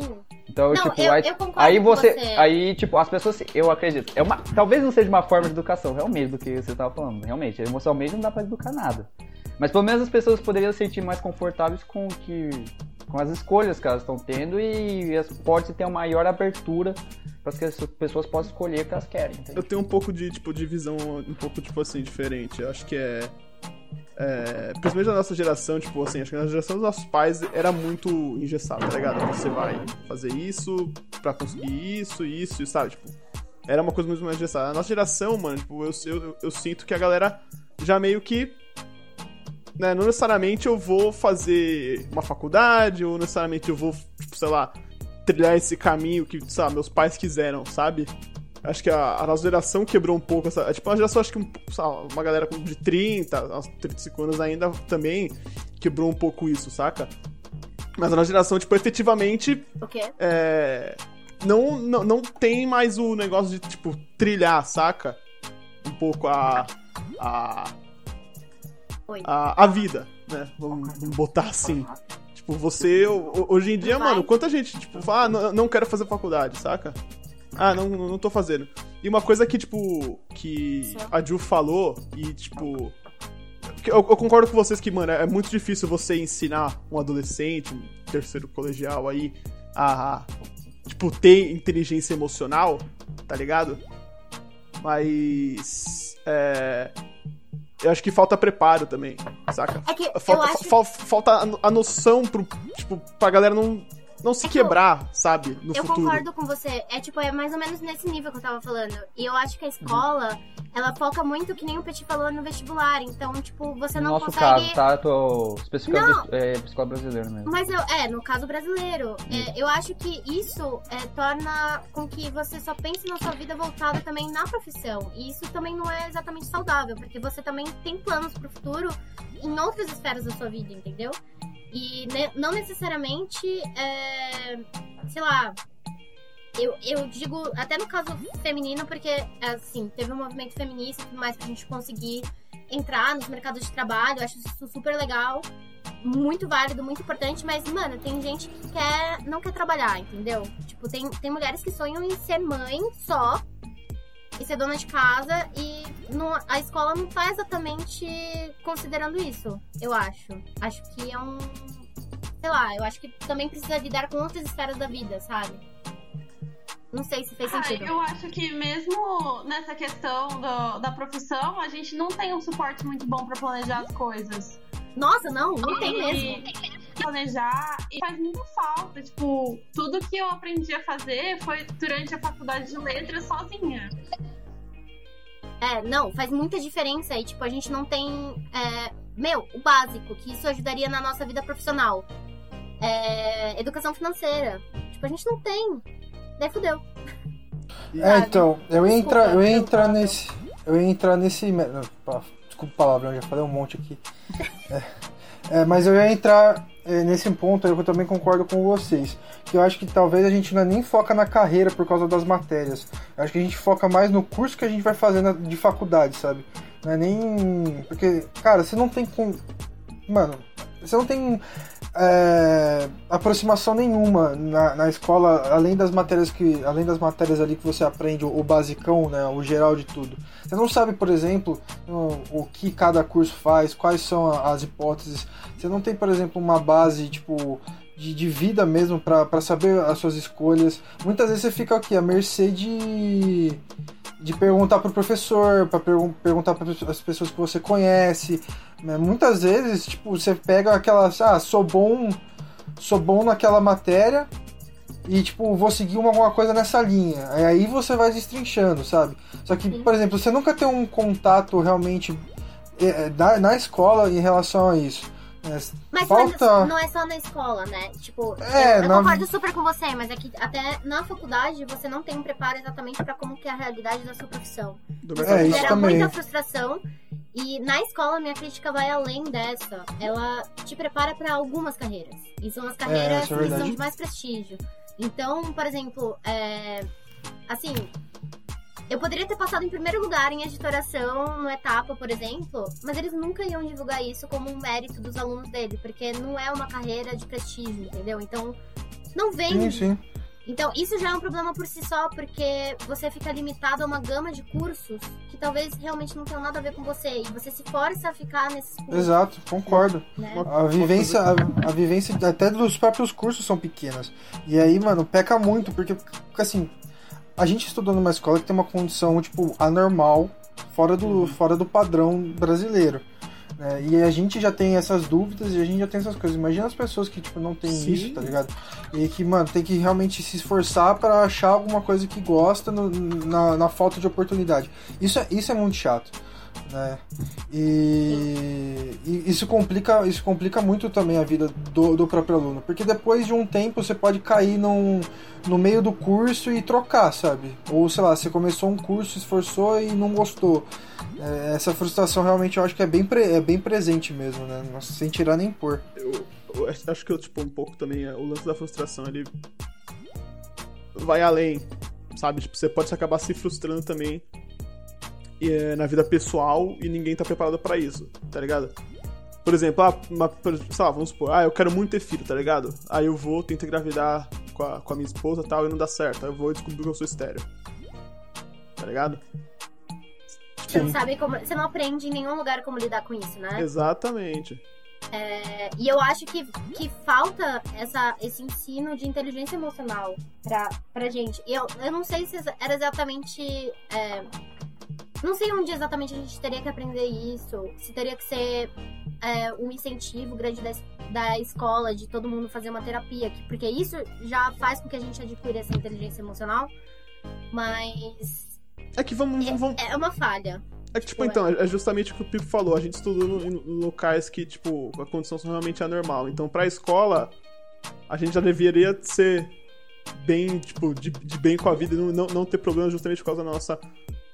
[SPEAKER 3] Então,
[SPEAKER 2] Não,
[SPEAKER 3] tipo,
[SPEAKER 2] eu-
[SPEAKER 3] aí,
[SPEAKER 2] eu
[SPEAKER 3] aí você,
[SPEAKER 2] você.
[SPEAKER 3] aí tipo, as pessoas, eu acredito, é uma, talvez não seja uma forma de educação, realmente do que você tava falando, realmente, emocionalmente não dá para educar nada. Mas pelo menos as pessoas poderiam se sentir mais confortáveis com o que com as escolhas que elas estão tendo e pode ter uma maior abertura para que as pessoas possam escolher o que elas querem. entende?
[SPEAKER 1] Eu tenho um pouco de, tipo, de visão um pouco, tipo assim, diferente. Eu acho que é. é principalmente da nossa geração, tipo assim, acho que na geração dos nossos pais era muito engessado, tá ligado? Você vai fazer isso pra conseguir isso, isso, sabe? Tipo, era uma coisa muito mais engessada. Nossa geração, mano, tipo, eu, eu, eu sinto que a galera já meio que. Né, não necessariamente eu vou fazer uma faculdade, ou necessariamente eu vou, tipo, sei lá, trilhar esse caminho que, sei lá, meus pais quiseram, sabe? Acho que a, a nossa geração quebrou um pouco essa. Tipo, a geração, acho que um, lá, uma galera de 30, aos 35 anos ainda também quebrou um pouco isso, saca? Mas a nossa geração, tipo, efetivamente
[SPEAKER 2] O quê?
[SPEAKER 1] é, não, não, não tem mais o negócio de, tipo, trilhar, saca? Um pouco a. a. A, a vida, né? Vamos, vamos botar assim. Tipo, você, ho- hoje em dia, mano, quanta gente, tipo, fala, ah, não, não quero fazer faculdade, saca? Ah, não, não tô fazendo. E uma coisa que, tipo, que a Ju falou, e, tipo. Eu, eu concordo com vocês que, mano, é muito difícil você ensinar um adolescente, um terceiro colegial aí, a, tipo, ter inteligência emocional, tá ligado? Mas. É. Eu acho que falta preparo também, saca?
[SPEAKER 2] É
[SPEAKER 1] Falta,
[SPEAKER 2] acho
[SPEAKER 1] fa- falta a- a noção pro, tipo, pra galera não, não se
[SPEAKER 2] É que eu-
[SPEAKER 1] quebrar, sabe? No
[SPEAKER 2] eu
[SPEAKER 1] futuro.
[SPEAKER 2] concordo com você. É tipo, é mais ou menos nesse nível que eu tava falando. E eu acho que a escola, ela foca muito, que nem o Petit falou, no vestibular. Então, tipo, você
[SPEAKER 3] No
[SPEAKER 2] não
[SPEAKER 3] nosso
[SPEAKER 2] consegue.
[SPEAKER 3] caso, tá? Eu tô especificando
[SPEAKER 2] Não.
[SPEAKER 3] é, escola brasileira mesmo.
[SPEAKER 2] Mas eu, é, no caso brasileiro, é, eu acho que isso é, torna com que você só pense na sua vida voltada também na profissão. E isso também não é exatamente saudável, porque você também tem planos pro futuro em outras esferas da sua vida, entendeu? E ne- não necessariamente, é, sei lá, eu, eu digo, até no caso feminino, porque, assim, teve um movimento feminista e tudo mais pra gente conseguir entrar nos mercados de trabalho, eu acho isso super legal muito válido, muito importante, mas, mano, tem gente que quer, não quer trabalhar, entendeu? Tipo, tem, tem mulheres que sonham em ser mãe só e ser dona de casa e não, a escola não tá exatamente considerando isso, eu acho. Acho que é um. Sei lá, eu acho que também precisa lidar com outras esferas da vida, sabe? Não sei se fez
[SPEAKER 5] Ah,
[SPEAKER 2] sentido.
[SPEAKER 5] eu acho que mesmo nessa questão do- da profissão, a gente não tem um suporte muito bom pra planejar as coisas.
[SPEAKER 2] Nossa, não, não tem mesmo.
[SPEAKER 5] Planejar e faz muita falta. Tipo, tudo que eu aprendi a fazer foi durante a faculdade de letras sozinha.
[SPEAKER 2] É, não, faz muita diferença. E, tipo, a gente não tem. É, meu, o básico, que isso ajudaria na nossa vida profissional. É, educação financeira. Tipo, a gente não tem. Daí fudeu.
[SPEAKER 4] É, então, eu ia entrar, eu ia entrar nesse. Eu ia entrar nesse. Desculpa a palavra, eu já falei um monte aqui. É, é, mas eu ia entrar é, nesse ponto, eu também concordo com vocês. Que eu acho que talvez a gente não é nem foca na carreira por causa das matérias. Eu acho que a gente foca mais no curso que a gente vai fazer na, de faculdade, sabe? Não é nem. Porque, cara, você não tem. Com... Mano, você não tem é, aproximação nenhuma na, na escola, além das matérias que. Além das matérias ali que você aprende, o, o basicão, né? O geral de tudo. Você não sabe, por exemplo, o, o que cada curso faz, quais são as hipóteses. Você não tem, por exemplo, uma base, tipo, de, de vida mesmo para saber as suas escolhas. Muitas vezes você fica aqui à mercê de de perguntar pro professor, para pergun perguntar para as pessoas que você conhece. Né? Muitas vezes, tipo, você pega aquela, ah, sou bom, sou bom naquela matéria e tipo, vou seguir uma, alguma coisa nessa linha. Aí você vai destrinchando, sabe? Só que, por exemplo, você nunca tem um contato realmente é, na, na escola em relação a isso.
[SPEAKER 2] É, mas falta... não é só na escola, né? Tipo, é, eu, eu na... concordo super com você, mas é que até na faculdade você não tem um preparo exatamente para como que é a realidade da sua profissão.
[SPEAKER 4] Do é, isso
[SPEAKER 2] gera
[SPEAKER 4] também.
[SPEAKER 2] muita frustração. E na escola, minha crítica vai além dessa. Ela te prepara para algumas carreiras. E são as carreiras é, é que são de mais prestígio. Então, por exemplo, é... assim, eu poderia ter passado em primeiro lugar em editoração no etapa, por exemplo, mas eles nunca iam divulgar isso como um mérito dos alunos dele, porque não é uma carreira de prestígio, entendeu? Então, não vem.
[SPEAKER 4] Sim, sim.
[SPEAKER 2] Então, isso já é um problema por si só, porque você fica limitado a uma gama de cursos que talvez realmente não tenham nada a ver com você. E você se força a ficar nesses cursos.
[SPEAKER 4] Exato, concordo. Né? A vivência, a, a, vivência até dos próprios cursos são pequenas. E aí, mano, peca muito, porque, assim, a gente estudou numa escola que tem uma condição, tipo, anormal, fora do, uhum. fora do padrão brasileiro. Né? E a gente já tem essas dúvidas e a gente já tem essas coisas. Imagina as pessoas que, tipo, não tem Sim. isso, tá ligado? E que, mano, tem que realmente se esforçar para achar alguma coisa que gosta no, na, na falta de oportunidade. Isso é, isso é muito chato né? E, e, isso complica isso complica muito também a vida do, do próprio aluno, porque depois de um tempo você pode cair num, no meio do curso e trocar, sabe? Ou sei lá, você começou um curso, esforçou e não gostou. É, essa frustração realmente eu acho que é bem, pre, é bem presente mesmo, né? Nossa, sem tirar nem pôr.
[SPEAKER 1] Eu, eu acho que eu, tipo, um pouco também, o lance da frustração, ele vai além, sabe? Tipo, você pode acabar se frustrando também é, na vida pessoal e ninguém tá preparado para isso, tá ligado? Por exemplo, ah, uma, sei lá, vamos supor, ah, eu quero muito ter filho, tá ligado? Aí eu vou, tento engravidar com a, com a minha esposa e tal, e não dá certo. Aí eu vou descobrir que eu sou estéreo. Tá ligado?
[SPEAKER 2] Você não sabe como. Você não aprende em nenhum lugar como lidar com isso, né?
[SPEAKER 1] Exatamente.
[SPEAKER 2] É, e eu acho que, que falta essa, esse ensino de inteligência emocional pra, pra gente. Eu, eu não sei se era exatamente. É, não sei onde exatamente a gente teria que aprender isso, se teria que ser é, um incentivo grande da, da escola, de todo mundo fazer uma terapia, porque isso já faz com que a gente adquira essa inteligência emocional, mas.
[SPEAKER 1] É que vamos.
[SPEAKER 2] É,
[SPEAKER 1] vamos...
[SPEAKER 2] é uma falha.
[SPEAKER 1] É que, tipo, tipo então, é. é justamente o que o Pipo falou. A gente estudou em locais que, tipo, a condição realmente é normal. Então, pra escola, a gente já deveria ser bem, tipo, de, de bem com a vida e não, não, não ter problema justamente por causa da nossa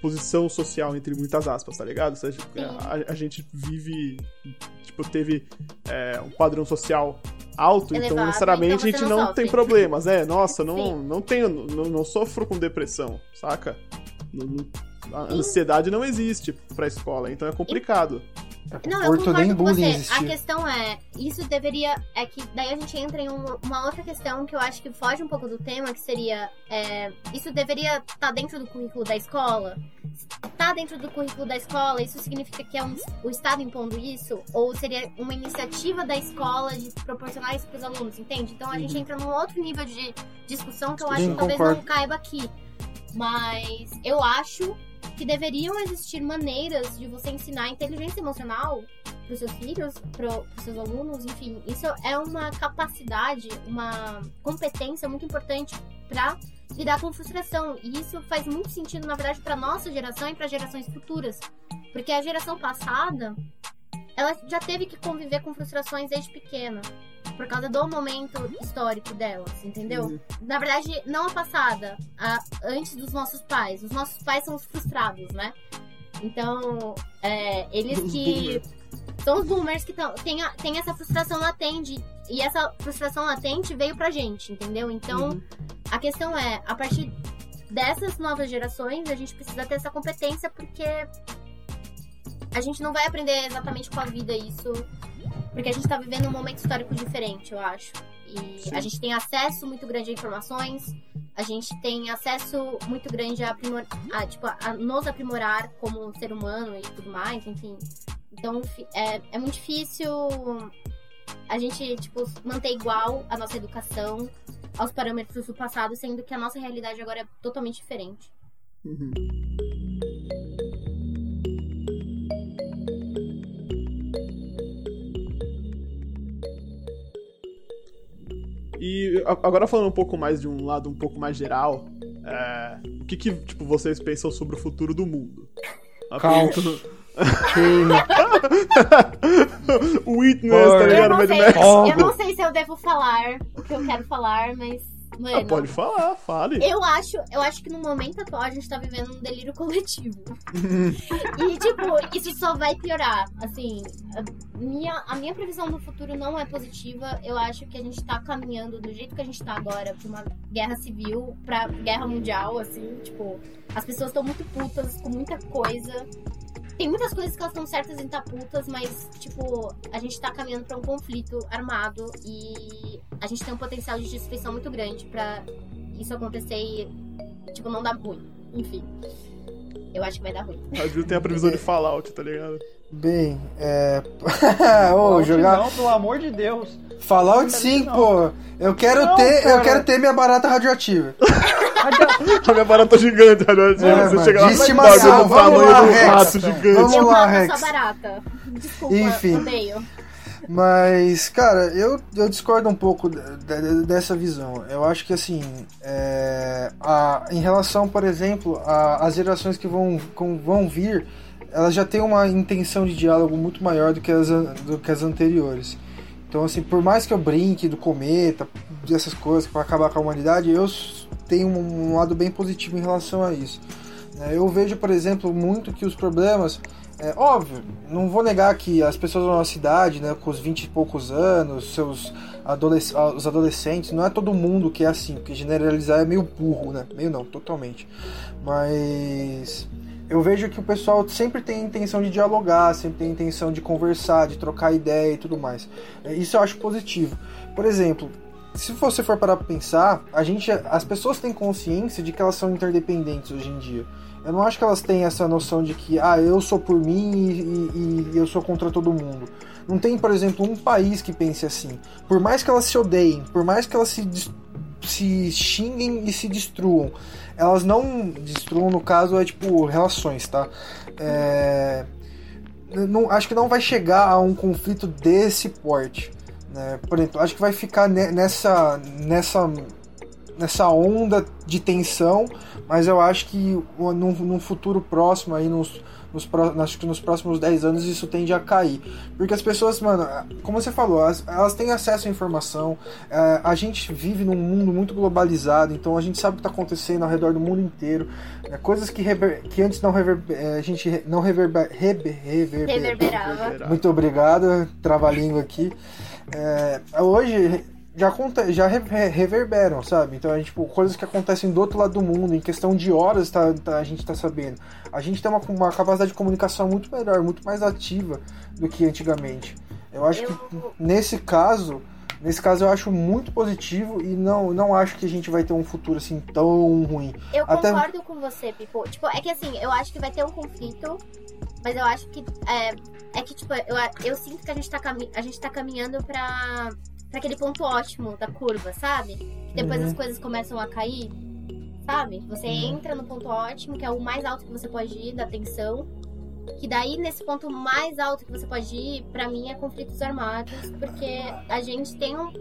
[SPEAKER 1] posição social, entre muitas aspas, tá ligado? Seja, a, a, gente vive, tipo, teve é, um padrão social alto, Elevado, então necessariamente então a gente não, não tem problemas. É, nossa, não, não tenho, não, não sofro com depressão, saca? a ansiedade não existe pra escola, então é complicado.
[SPEAKER 2] É não, eu concordo com você. Existir. A questão é, isso deveria. É que daí a gente entra em uma, uma outra questão que eu acho que foge um pouco do tema, que seria. É, isso deveria estar tá dentro do currículo da escola? Está dentro do currículo da escola, isso significa que é um, o Estado impondo isso? Ou seria uma iniciativa da escola de proporcionar isso para os alunos, entende? Então a gente entra num outro nível de discussão que eu acho Sim, que talvez não caiba aqui. Mas eu acho que deveriam existir maneiras de você ensinar inteligência emocional para os seus filhos, para os seus alunos, enfim. Isso é uma capacidade, uma competência muito importante pra lidar com frustração. E isso faz muito sentido, na verdade, pra nossa geração e para gerações futuras. Porque a geração passada, ela já teve que conviver com frustrações desde pequena. Por causa do momento histórico delas, entendeu? Uhum. Na verdade, não a passada, a, antes dos nossos pais. Os nossos pais são os frustrados, né? Então, é, eles que. São os boomers que tão, tem, a, tem essa frustração latente. E essa frustração latente veio pra gente, entendeu? Então, uhum. a questão é, a partir dessas novas gerações, a gente precisa ter essa competência, porque a gente não vai aprender exatamente com a vida isso. Porque a gente tá vivendo um momento histórico diferente, eu acho. E Sim. a gente tem acesso muito grande a informações, a gente tem acesso muito grande a, aprimor, a, tipo, a nos aprimorar como ser humano e tudo mais, enfim. Então é, é muito difícil a gente, tipo, manter igual a nossa educação aos parâmetros do passado, sendo que a nossa realidade agora é totalmente diferente. Uhum.
[SPEAKER 1] E agora falando um pouco mais de um lado um pouco mais geral, é, o que, que tipo, vocês pensam sobre o futuro do mundo?
[SPEAKER 4] Caos.
[SPEAKER 1] Witness, tá ligado?
[SPEAKER 2] Eu não, sei, eu não sei se eu devo falar o que eu quero falar, mas Mano,
[SPEAKER 1] ah, pode falar, fale.
[SPEAKER 2] Eu acho, eu acho que no momento atual a gente tá vivendo um delírio coletivo. e, tipo, isso só vai piorar. Assim, a minha, a minha previsão do futuro não é positiva. Eu acho que a gente tá caminhando do jeito que a gente tá agora pra uma guerra civil, pra guerra mundial, assim, tipo, as pessoas estão muito putas com muita coisa tem muitas coisas que elas estão certas em estar putas, mas, tipo, a gente tá caminhando pra um conflito armado e a gente tem um potencial de destruição muito grande pra isso acontecer e, tipo, não dar ruim. Enfim. Eu acho que vai dar ruim.
[SPEAKER 1] A Ju tem a previsão de Fallout, tá ligado?
[SPEAKER 4] Bem, é.
[SPEAKER 3] Ô, jogar. Não, pelo amor de Deus.
[SPEAKER 4] Fallout sim, pô. Eu quero não, ter, cara. eu quero ter minha barata radioativa.
[SPEAKER 1] a minha barata gigante radioativa. É,
[SPEAKER 4] você chega lá, de estimação, vamos lá, Rex. Gigante. Vamos
[SPEAKER 2] eu
[SPEAKER 4] lá, Rex.
[SPEAKER 2] Barata. Desculpa,
[SPEAKER 4] Enfim.
[SPEAKER 2] odeio.
[SPEAKER 4] Mas, cara, eu, eu discordo um pouco de, de, dessa visão. Eu acho que, assim, é, a, em relação, por exemplo, às gerações que vão, com, vão vir, elas já têm uma intenção de diálogo muito maior do que as, do que as anteriores. Então, assim, por mais que eu brinque do cometa, dessas coisas para acabar com a humanidade, eu tenho um lado bem positivo em relação a isso. É, eu vejo, por exemplo, muito que os problemas. É óbvio, não vou negar que as pessoas da nossa cidade, né, com os 20 e poucos anos, seus adolesc os adolescentes, não é todo mundo que é assim, porque generalizar é meio burro, né? Meio não, totalmente. Mas eu vejo que o pessoal sempre tem a intenção de dialogar, sempre tem a intenção de conversar, de trocar ideia e tudo mais. É, isso eu acho positivo. Por exemplo, se você for parar para pensar, a gente, as pessoas têm consciência de que elas são interdependentes hoje em dia. Eu não acho que elas têm essa noção de que, ah, eu sou por mim e, e, e eu sou contra todo mundo. Não tem, por exemplo, um país que pense assim. Por mais que elas se odeiem, por mais que elas se, se xinguem e se destruam, elas não destruam, no caso, é tipo relações, tá? É, não, acho que não vai chegar a um conflito desse porte. Né? Por exemplo, acho que vai ficar nessa, nessa, nessa onda de tensão, mas eu acho que num, num futuro próximo, aí nos, nos, acho que nos próximos 10 anos isso tende a cair. Porque as pessoas, mano, como você falou, elas, elas têm acesso à informação, é, a gente vive num mundo muito globalizado, então a gente sabe o que está acontecendo ao redor do mundo inteiro. É, coisas que, rever, que antes não reverber, é, a gente não reverber, rever, reverber,
[SPEAKER 2] reverberava.
[SPEAKER 4] Muito obrigado, trava-língua aqui. É, hoje já, já reverberam, sabe? Então, é, tipo, coisas que acontecem do outro lado do mundo, em questão de horas tá, tá a gente tá sabendo. A gente tem uma, uma capacidade de comunicação muito melhor, muito mais ativa do que antigamente. Eu acho eu... que nesse caso, nesse caso eu acho muito positivo e não, não acho que a gente vai ter um futuro assim tão ruim.
[SPEAKER 2] Eu Até... concordo com você, Pipo. Tipo, é que assim, eu acho que vai ter um conflito, mas eu acho que é, é que tipo, eu, eu sinto que a gente tá, a gente tá caminhando pra pra aquele ponto ótimo da curva, sabe? Que depois uhum. as coisas começam a cair, sabe? Você uhum. entra no ponto ótimo, que é o mais alto que você pode ir da tensão. Que daí, nesse ponto mais alto que você pode ir, pra mim é conflitos armados, porque a gente tem um,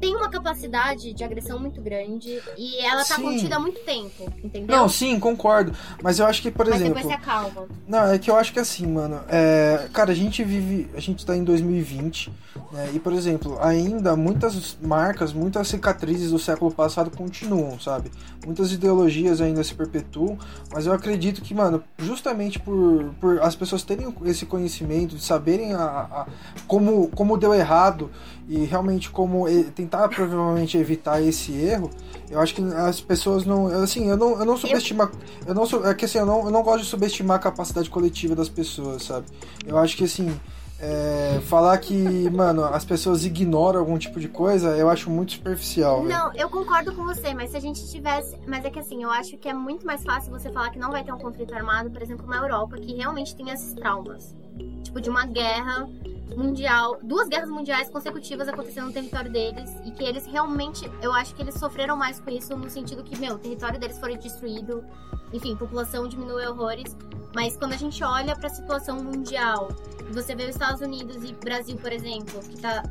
[SPEAKER 2] tem uma capacidade de agressão muito grande e ela tá
[SPEAKER 4] Sim.
[SPEAKER 2] contida há muito tempo, entendeu?
[SPEAKER 4] Não, sim, concordo. Mas eu acho que, por
[SPEAKER 2] Mas
[SPEAKER 4] exemplo.
[SPEAKER 2] depois se acalma.
[SPEAKER 4] Não, é que eu acho que assim, mano. É, cara, a gente vive. A gente tá em 2020, né? E, por exemplo, ainda muitas marcas, muitas cicatrizes do século passado continuam, sabe? Muitas ideologias ainda se perpetuam. Mas eu acredito que, mano, justamente por, por as pessoas terem esse conhecimento, de saberem a, a- como, como deu errado e realmente como tentar provavelmente evitar esse erro, eu acho que as pessoas não. Assim, eu não, eu não subestimo. Eu não, é que assim, eu não, eu não gosto de subestimar a capacidade coletiva das pessoas, sabe? Eu acho que assim. é, falar que, mano, as pessoas ignoram algum tipo de coisa, eu acho muito superficial.
[SPEAKER 2] Não, eu concordo com você, mas se a gente tivesse. Mas é que assim, eu acho que é muito mais fácil você falar que não vai ter um conflito armado, por exemplo, na Europa, que realmente tem esses traumas. Tipo, de uma guerra mundial, duas guerras mundiais consecutivas acontecendo no território deles e que eles realmente, eu acho que eles sofreram mais com isso no sentido que, meu, o território deles foi destruído, enfim, população diminuiu horrores, mas quando a gente olha pra situação mundial, você vê os Estados Unidos e Brasil, por exemplo, que tá,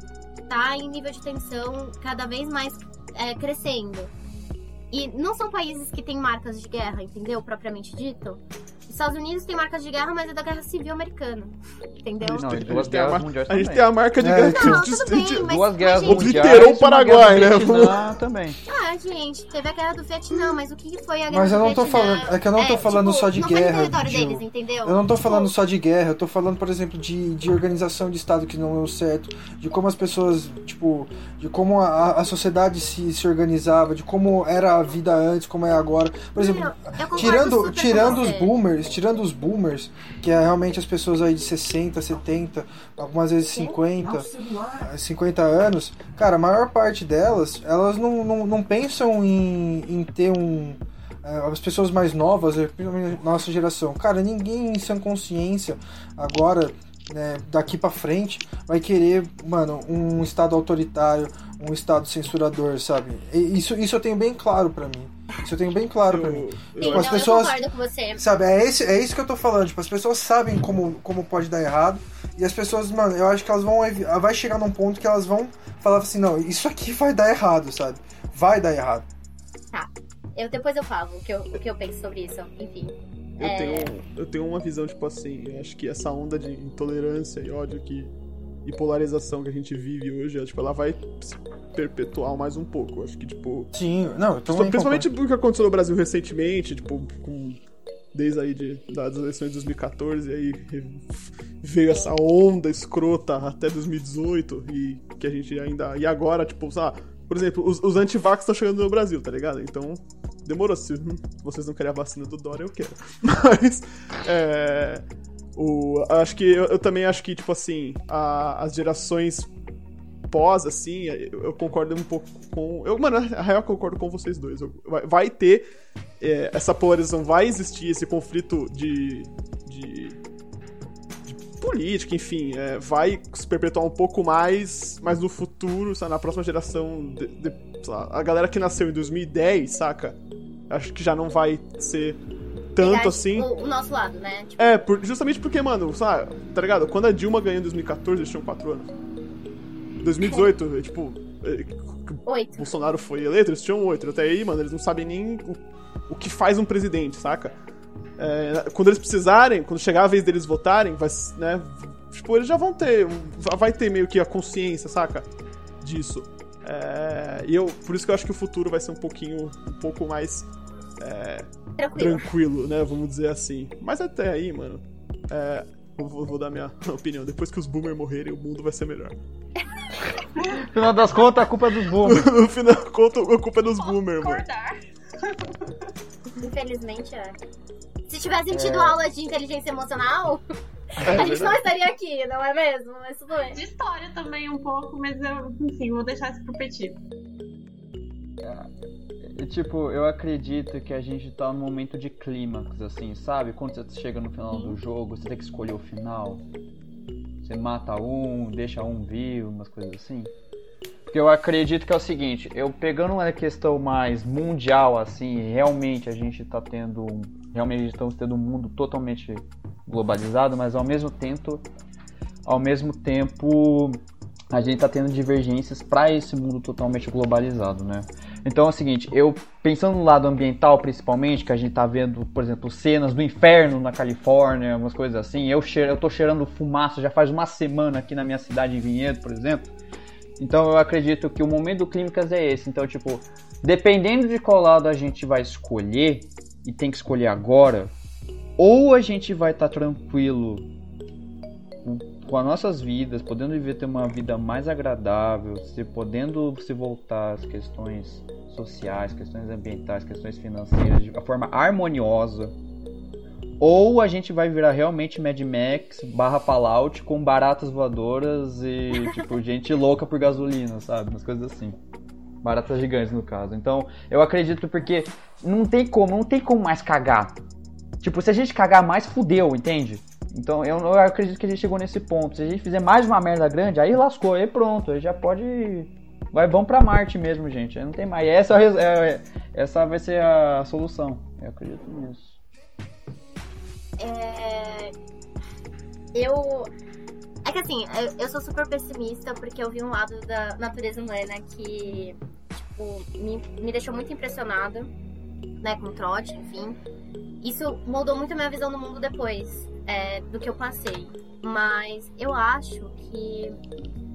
[SPEAKER 2] tá em nível de tensão cada vez mais é, crescendo. E não são países que têm marcas de guerra, entendeu? Propriamente dito. Os Estados Unidos tem marcas de guerra, mas é da Guerra Civil Americana. Entendeu?
[SPEAKER 3] Não,
[SPEAKER 1] A gente
[SPEAKER 3] duas
[SPEAKER 1] tem a
[SPEAKER 3] guerras
[SPEAKER 1] mar-
[SPEAKER 3] mundiais
[SPEAKER 1] A gente tem a marca de
[SPEAKER 4] É,
[SPEAKER 1] guerra
[SPEAKER 2] Não,
[SPEAKER 1] a
[SPEAKER 2] tudo bem, mas-
[SPEAKER 3] Duas guerras
[SPEAKER 2] mas.
[SPEAKER 1] Obliterou o Paraguai, né?
[SPEAKER 3] do Vietnã também.
[SPEAKER 2] Ah, gente, teve a Guerra do Vietnã, mas o que foi a Guerra
[SPEAKER 4] Mas eu
[SPEAKER 2] do
[SPEAKER 4] não tô
[SPEAKER 2] Vietnã?
[SPEAKER 4] falando- é que eu não tô falando
[SPEAKER 2] tipo,
[SPEAKER 4] só de
[SPEAKER 2] não
[SPEAKER 4] guerra,
[SPEAKER 2] Foi território
[SPEAKER 4] Gil.
[SPEAKER 2] deles, entendeu?
[SPEAKER 4] Eu não tô
[SPEAKER 2] Tipo,
[SPEAKER 4] falando só de guerra, eu tô falando, por exemplo, de, de organização de Estado que não deu certo, de como as pessoas, tipo, de como a, a sociedade se, se organizava, de como era a vida antes, como é agora. Por exemplo, tirando, tirando os boomers, tirando os boomers, que é realmente as pessoas aí de 60, 70, algumas vezes 50, 50 anos, cara, a maior parte delas, elas não, não, não pensam em, em ter um. eh, As pessoas mais novas, eh, principalmente nossa geração, cara, ninguém em sã consciência agora, né, daqui pra frente, vai querer, mano, um estado autoritário, um estado censurador, sabe? E Isso, isso eu tenho bem claro pra mim. Isso eu tenho bem claro pra mim.
[SPEAKER 1] Eu,
[SPEAKER 2] não,
[SPEAKER 4] as pessoas-
[SPEAKER 2] eu concordo com você.
[SPEAKER 4] Sabe, é, esse, é isso que eu tô falando. Tipo, as pessoas sabem como, como pode dar errado. E as pessoas, mano, eu acho que elas vão. evi- Vai chegar num ponto que elas vão falar assim: não, isso aqui vai dar errado, sabe? Vai dar errado.
[SPEAKER 2] Eu, depois eu falo o que eu, o que eu penso sobre isso, enfim.
[SPEAKER 1] Eu,
[SPEAKER 2] É.
[SPEAKER 1] tenho, eu tenho uma visão, tipo assim, eu acho que essa onda de intolerância e ódio que, e polarização que a gente vive hoje, tipo, ela vai se perpetuar mais um pouco. Eu acho que, tipo.
[SPEAKER 4] Sim, não, então.
[SPEAKER 1] principalmente o que aconteceu no Brasil recentemente, tipo, com. Desde aí de, das eleições de 2014, e aí veio essa onda escrota até 2018, e que a gente ainda. E agora, tipo, sabe, por exemplo, os, os antivax estão chegando no Brasil, tá ligado? Então, demorou. Se vocês não querem a vacina do Dória, eu quero. Mas. É. O, acho que eu, eu também acho que, tipo assim, a- as gerações pós, assim, eu, eu concordo um pouco com. Eu, mano, na real, eu concordo com vocês dois. Eu- vai, vai ter é, essa polarização, vai existir esse conflito de, de política, enfim, é, vai se perpetuar um pouco mais, mas no futuro, sabe, na próxima geração, de- de- lá, a galera que nasceu em 2010, saca? Acho que já não vai ser tanto
[SPEAKER 2] Pegar,
[SPEAKER 1] assim.
[SPEAKER 2] tipo, O, nosso lado, né? Tipo,
[SPEAKER 1] É, por- justamente porque, mano, sabe, tá ligado? Quando a Dilma ganhou em 2014, eles tinham 4 anos. 2018, é, tipo, é, o
[SPEAKER 2] oito.
[SPEAKER 1] Bolsonaro foi eleito, eles tinham 8. Até aí, mano, eles não sabem nem o, o que faz um presidente, saca? É, quando eles precisarem, quando chegar a vez deles votarem, vai, né? Tipo, eles já vão ter, vai ter meio que a consciência, saca? Disso. É, e eu, por isso que eu acho que o futuro vai ser um pouquinho, um pouco mais
[SPEAKER 2] Tranquilo.
[SPEAKER 1] tranquilo, né? Vamos dizer assim. Mas até aí, mano. É, eu vou, vou dar minha opinião. Depois que os boomers morrerem, o mundo vai ser melhor.
[SPEAKER 3] No final das contas, a culpa é dos boomers.
[SPEAKER 1] no final, da conta, a culpa é dos boomers, mano.
[SPEAKER 2] Infelizmente é. Se tivessem tido
[SPEAKER 3] É.
[SPEAKER 2] aula de inteligência emocional,
[SPEAKER 1] É,
[SPEAKER 2] a gente não estaria aqui, não é mesmo? Mas tudo bem.
[SPEAKER 5] De história também um pouco, mas eu, enfim, vou deixar isso pro Petit.
[SPEAKER 3] E, tipo, eu acredito que a gente tá num momento de clímax, assim, sabe? Quando você chega no final do jogo, você tem que escolher o final. Você mata um, deixa um vivo, umas coisas assim. Porque eu acredito que é o seguinte, eu pegando uma questão mais mundial, assim, realmente a gente tá tendo um. Realmente estamos tendo um mundo totalmente globalizado, mas ao mesmo tempo. Ao mesmo tempo a gente está tendo divergências para esse mundo totalmente globalizado, né? Então é o seguinte, eu pensando no lado ambiental principalmente, que a gente está vendo, por exemplo, cenas do inferno na Califórnia, umas coisas assim, eu, cheiro, eu tô cheirando fumaça já faz uma semana aqui na minha cidade em Vinhedo, por exemplo. Então eu acredito que o momento do Clínicas é esse. Então, tipo, dependendo de qual lado a gente vai escolher, e tem que escolher agora, ou a gente vai estar tá tranquilo com as nossas vidas, podendo viver ter uma vida mais agradável, se podendo se voltar às questões sociais, questões ambientais, questões financeiras de uma forma harmoniosa, ou a gente vai virar realmente Mad Max barra Fallout com baratas voadoras e tipo gente louca por gasolina, sabe, umas coisas assim. Baratas gigantes no caso. Então, eu acredito porque não tem como, não tem como mais cagar. Tipo, se a gente cagar mais, fudeu, entende? Então eu, eu acredito que a gente chegou nesse ponto. Se a gente fizer mais uma merda grande, aí lascou, aí pronto, aí já pode. Vai, vamos pra Marte mesmo, gente. Aí não tem mais. Essa, é, é, essa vai ser a solução. Eu acredito nisso.
[SPEAKER 2] É... Eu. É que assim, eu, eu sou super pessimista porque eu vi um lado da natureza humana que, tipo, me, me deixou muito impressionada, né, com trote, enfim. Isso moldou muito a minha visão do mundo depois é, do que eu passei. Mas eu acho que,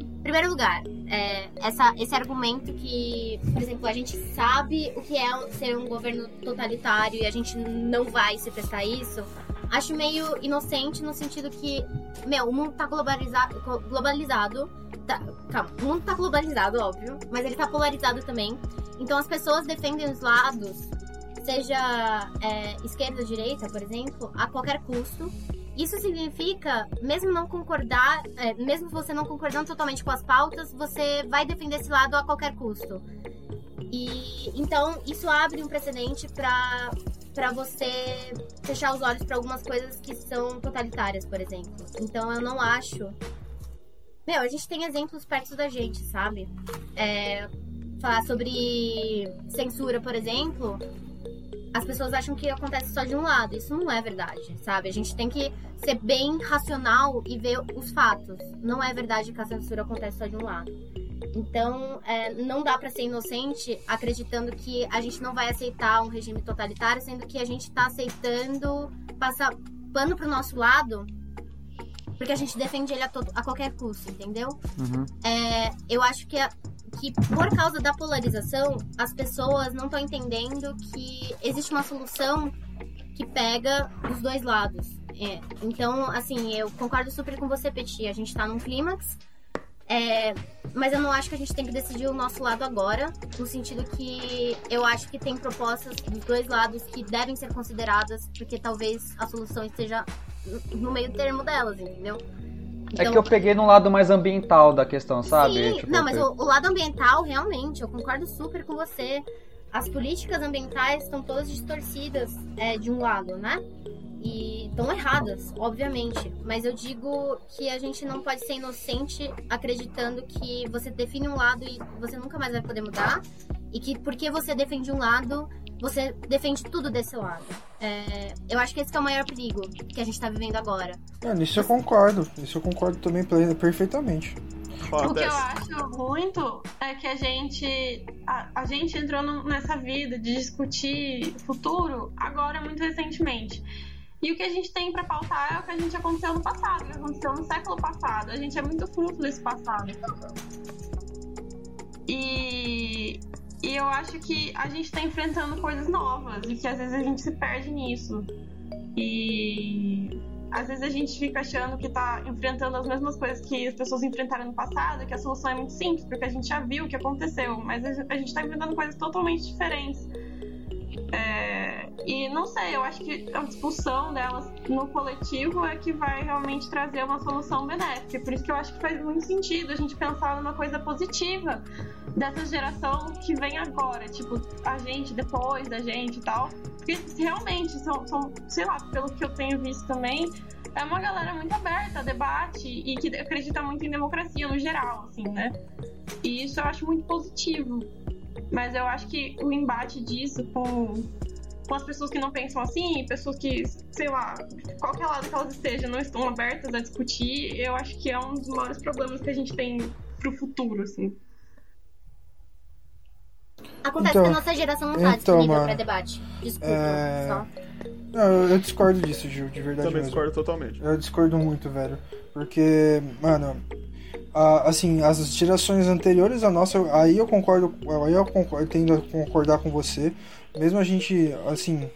[SPEAKER 2] em primeiro lugar, é, essa, esse argumento que, por exemplo, a gente sabe o que é ser um governo totalitário e a gente não vai se prestar isso, acho meio inocente no sentido que, meu, o mundo tá globalizado. globalizado tá, calma, o mundo tá globalizado, óbvio, mas ele tá polarizado também. Então as pessoas defendem os lados, seja é, esquerda ou direita, por exemplo, a qualquer custo. Isso significa, mesmo não concordar, é, mesmo você não concordando totalmente com as pautas, você vai defender esse lado a qualquer custo. E então isso abre um precedente para para você fechar os olhos para algumas coisas que são totalitárias, por exemplo. Então eu não acho. Meu, a gente tem exemplos perto da gente, sabe? É, falar sobre censura, por exemplo, as pessoas acham que acontece só de um lado. Isso não é verdade, sabe? A gente tem que ser bem racional e ver os fatos. Não é verdade que a censura acontece só de um lado. Então, é, não dá para ser inocente acreditando que a gente não vai aceitar um regime totalitário, sendo que a gente está aceitando passar pano pro nosso lado porque a gente defende ele a, a qualquer custo, entendeu?
[SPEAKER 3] Uhum.
[SPEAKER 2] É, eu acho que a, que por causa da polarização, as pessoas não estão entendendo que existe uma solução que pega os dois lados. É, então, assim, eu concordo super com você, Petit. A gente tá num clímax. É, mas eu não acho que a gente tem que decidir o nosso lado agora, no sentido que eu acho que tem propostas dos dois lados que devem ser consideradas, porque talvez a solução esteja no meio termo delas, entendeu?
[SPEAKER 3] Então, é que eu peguei no lado mais ambiental da questão, sabe?
[SPEAKER 2] Sim, tipo, não, mas o, o, lado ambiental, realmente, eu concordo super com você. As políticas ambientais estão todas distorcidas é, de um lado, né? E estão erradas, obviamente. Mas eu digo que a gente não pode ser inocente acreditando que você define um lado e você nunca mais vai poder mudar. E que porque você defende um lado, você defende tudo desse lado. É, eu acho que esse é o maior perigo que a gente está vivendo agora.
[SPEAKER 4] É, nisso eu concordo. Nisso eu concordo também perfeitamente.
[SPEAKER 5] O que eu acho muito é que a gente a, a gente entrou no, nessa vida de discutir futuro agora muito recentemente. E o que a gente tem para pautar é o que a gente aconteceu no passado, o que aconteceu no século passado. A gente é muito fruto desse passado. E e eu acho que a gente tá enfrentando coisas novas e que às vezes a gente se perde nisso. E às vezes a gente fica achando que tá enfrentando as mesmas coisas que as pessoas enfrentaram no passado, que a solução é muito simples, porque a gente já viu o que aconteceu, mas a gente tá enfrentando coisas totalmente diferentes. É, e não sei, eu acho que a discussão delas no coletivo é que vai realmente trazer uma solução benéfica. Por isso que eu acho que faz muito sentido a gente pensar numa coisa positiva dessa geração que vem agora, tipo, a gente depois da gente e tal. Porque realmente são, são sei lá, pelo que eu tenho visto também, é uma galera muito aberta a debate e que acredita muito em democracia no geral, assim, né? E isso eu acho muito positivo. Mas eu acho que o embate disso com, com as pessoas que não pensam assim, pessoas que, sei lá, qualquer lado que elas estejam, não estão abertas a discutir, eu acho que é um dos maiores problemas que a gente tem pro futuro, assim.
[SPEAKER 2] Acontece
[SPEAKER 4] Então,
[SPEAKER 2] que a nossa geração não tá
[SPEAKER 4] então,
[SPEAKER 2] disponível
[SPEAKER 4] mano,
[SPEAKER 2] pra debate. Desculpa,
[SPEAKER 4] é,
[SPEAKER 2] só.
[SPEAKER 4] Não, eu discordo disso, Gil, de verdade
[SPEAKER 1] Também
[SPEAKER 4] mesmo.
[SPEAKER 1] discordo totalmente.
[SPEAKER 4] Eu discordo muito, velho. Porque, mano, a- assim, as gerações anteriores à nossa, aí eu concordo, aí eu concordo, tendo a concordar com você. Mesmo a gente, assim,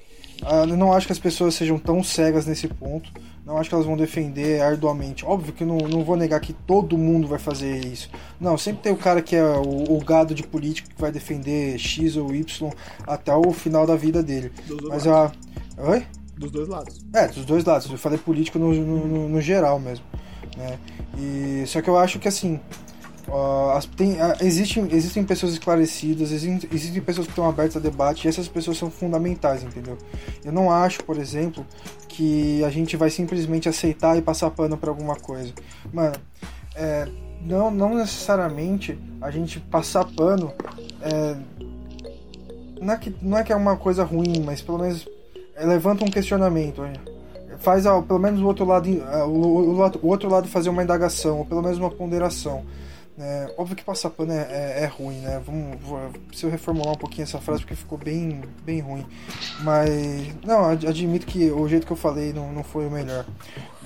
[SPEAKER 4] eu não acho que as pessoas sejam tão cegas nesse ponto. Não acho que elas vão defender arduamente. Óbvio que não, não vou negar que todo mundo vai fazer isso. Não, sempre tem o cara que é o, o gado de político que vai defender X ou Y até o final da vida dele.
[SPEAKER 1] Dos
[SPEAKER 4] Mas
[SPEAKER 1] lados.
[SPEAKER 4] a. Oi?
[SPEAKER 1] Dos dois lados.
[SPEAKER 4] É, dos dois lados. Eu falei político no, no, no- no geral mesmo. Né? E, só que eu acho que assim. as- tem, ah, existem, existem pessoas esclarecidas, existem, existem pessoas que estão abertas a debate e essas pessoas são fundamentais, entendeu? Eu não acho, por exemplo, que a gente vai simplesmente aceitar e passar pano para alguma coisa. Mano, é, não, não necessariamente a gente passar pano é, não, é que, não é que é uma coisa ruim, mas pelo menos é, levanta um questionamento. é. Faz ah, pelo menos o outro lado, ah, o, o, outro lado fazer uma indagação, ou pelo menos uma ponderação. É, óbvio que passar pano é, é, é ruim, né? Vamos, vou, preciso reformular um pouquinho essa frase porque ficou bem, bem ruim. Mas, não, ad- admito que o jeito que eu falei não, não foi o melhor.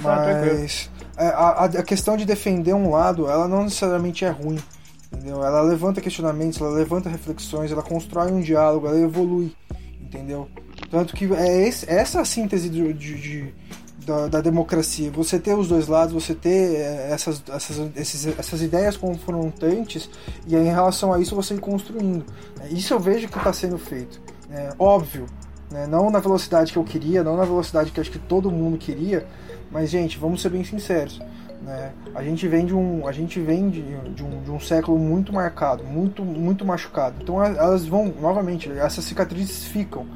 [SPEAKER 1] Tá, tranquilo.
[SPEAKER 4] Mas é, a, a, a questão de defender um lado, ela não necessariamente é ruim. Entendeu? Ela levanta questionamentos, ela levanta reflexões, ela constrói um diálogo, ela evolui. Entendeu? Tanto que é esse- essa a síntese de, de- de- da, da democracia. Você ter os dois lados, você ter é, essas, essas, esses- essas ideias confrontantes e aí, em relação a isso você ir construindo. Isso eu vejo que está sendo feito. É, óbvio, né? não na velocidade que eu queria, não na velocidade que acho que todo mundo queria, mas gente, vamos ser bem sinceros. Né? A gente vem de um, a gente vem de, de um, de um século muito marcado, muito, muito machucado. Então elas vão, novamente, essas cicatrizes ficam.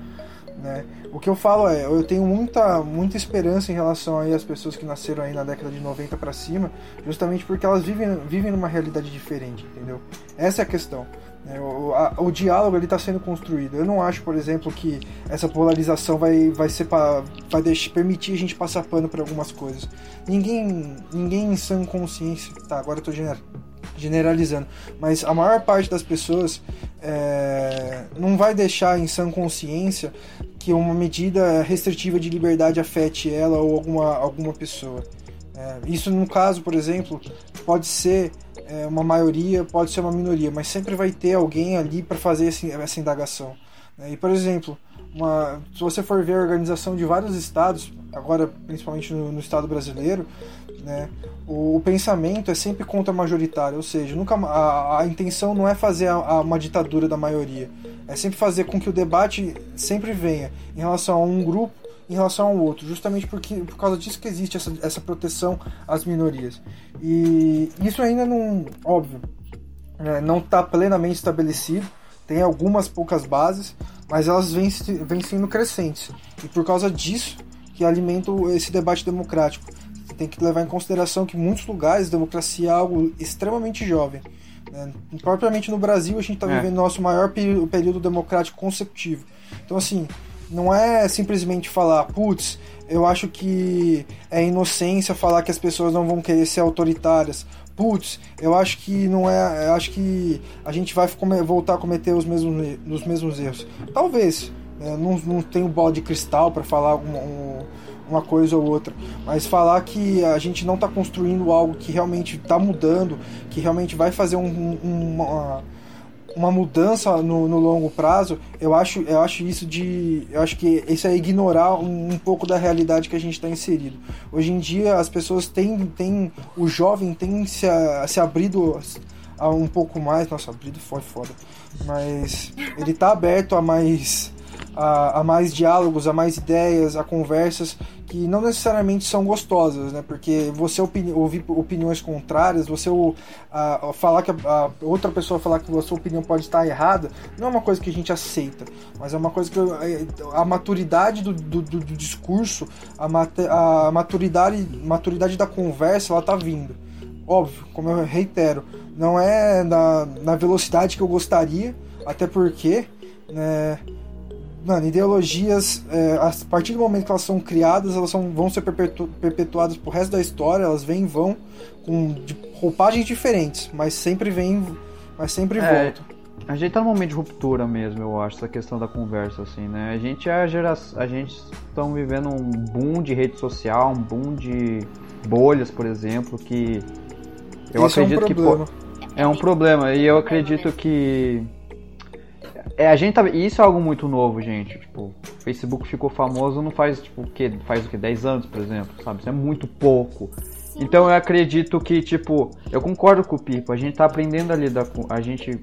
[SPEAKER 4] Né? O que eu falo é, eu tenho muita, muita esperança em relação aí às pessoas que nasceram aí na década de 90 para cima, justamente porque elas vivem, vivem numa realidade diferente, entendeu? Essa é a questão. Né? O, a- o diálogo ele está sendo construído. Eu não acho, por exemplo, que essa polarização vai, vai, ser pra, vai deixar, permitir a gente passar pano por algumas coisas. Ninguém, ninguém em sã consciência. Tá, agora eu tô gener- generalizando. Mas a maior parte das pessoas é, não vai deixar em sã consciência que uma medida restritiva de liberdade afete ela ou alguma, alguma pessoa. É, isso, no caso, por exemplo, pode ser é, uma maioria, pode ser uma minoria, mas sempre vai ter alguém ali para fazer esse, essa indagação. né? E, por exemplo, uma, se você for ver a organização de vários estados, agora principalmente no, no estado brasileiro, né, o, o pensamento é sempre contra majoritário, ou seja, nunca a, a intenção não é fazer a, a- uma ditadura da maioria, é sempre fazer com que o debate sempre venha em relação a um grupo em relação ao outro, justamente porque por causa disso que existe essa, essa proteção às minorias. E isso ainda não, óbvio, né, não está plenamente estabelecido, tem algumas poucas bases, mas elas vêm, vêm sendo crescentes. E por causa disso que alimentam esse debate democrático. Você tem que levar em consideração que em muitos lugares democracia é algo extremamente jovem. né? Propriamente no Brasil, a gente está
[SPEAKER 3] É.
[SPEAKER 4] vivendo nosso maior período democrático consecutivo. Então, assim, não é simplesmente falar, putz, eu acho que é inocência falar que as pessoas não vão querer ser autoritárias. Putz, eu acho que não é. Eu acho que a gente vai voltar a cometer os mesmos, os mesmos erros. Talvez. né? Não, não tenho bola de cristal para falar uma, um- uma coisa ou outra. Mas falar que a gente não está construindo algo que realmente está mudando, que realmente vai fazer um- um- uma, uma mudança no, no longo prazo, eu acho, eu acho isso de. Eu acho que isso é ignorar um, um pouco da realidade que a gente está inserido. Hoje em dia as pessoas têm. têm o jovem tem se, se abrido a um pouco mais. Nossa, abrido foi foda. Mas ele tá aberto a mais. A, a mais diálogos, a mais ideias, a conversas que não necessariamente são gostosas, né? Porque você opini ouvir opiniões contrárias, você o- a- falar que a, outra pessoa falar que a sua opinião pode estar errada, não é uma coisa que a gente aceita, mas é uma coisa que é, a maturidade do, do, do- do discurso, a, mate- a maturidade, maturidade da conversa, ela tá vindo. Óbvio, como eu reitero, não é na, na velocidade que eu gostaria, até porque, né, mano, ideologias, é, a partir do momento que elas são criadas, elas são, vão ser perpetu perpetuadas pro resto da história, elas vêm e vão com roupagens diferentes, mas sempre vêm, mas sempre é, voltam.
[SPEAKER 3] A gente tá num momento de ruptura mesmo, eu acho, essa questão da conversa, assim, né? A gente é a geração. A gente estão vivendo um boom de rede social, um boom de bolhas, por exemplo, que. Eu Isso acredito é um que. É um problema. E eu acredito que é, a gente tá, isso é algo muito novo, gente. Tipo, o Facebook ficou famoso não faz, tipo, o quê? Faz o quê? 10 anos, por exemplo, sabe? Isso é muito pouco. Sim. Então eu acredito que, tipo, eu concordo com o Pipo, a gente tá aprendendo a lidar com. A gente.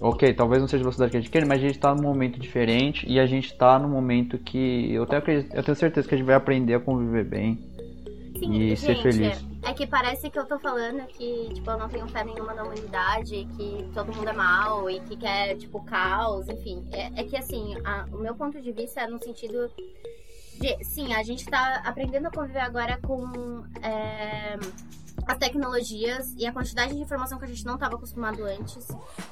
[SPEAKER 3] Ok, talvez não seja a velocidade que a gente quer, mas a gente tá num momento diferente e a gente tá num momento que eu tenho, eu tenho certeza que a gente vai aprender a conviver bem Sim, e gente, ser feliz.
[SPEAKER 2] É que parece que eu tô falando que, tipo, eu não tenho fé nenhuma na humanidade, que todo mundo é mal e que quer, tipo, caos, enfim. É, é que, assim, a, o meu ponto de vista é no sentido de, sim, a gente tá aprendendo a conviver agora com. É, as tecnologias e a quantidade de informação que a gente não estava acostumado antes.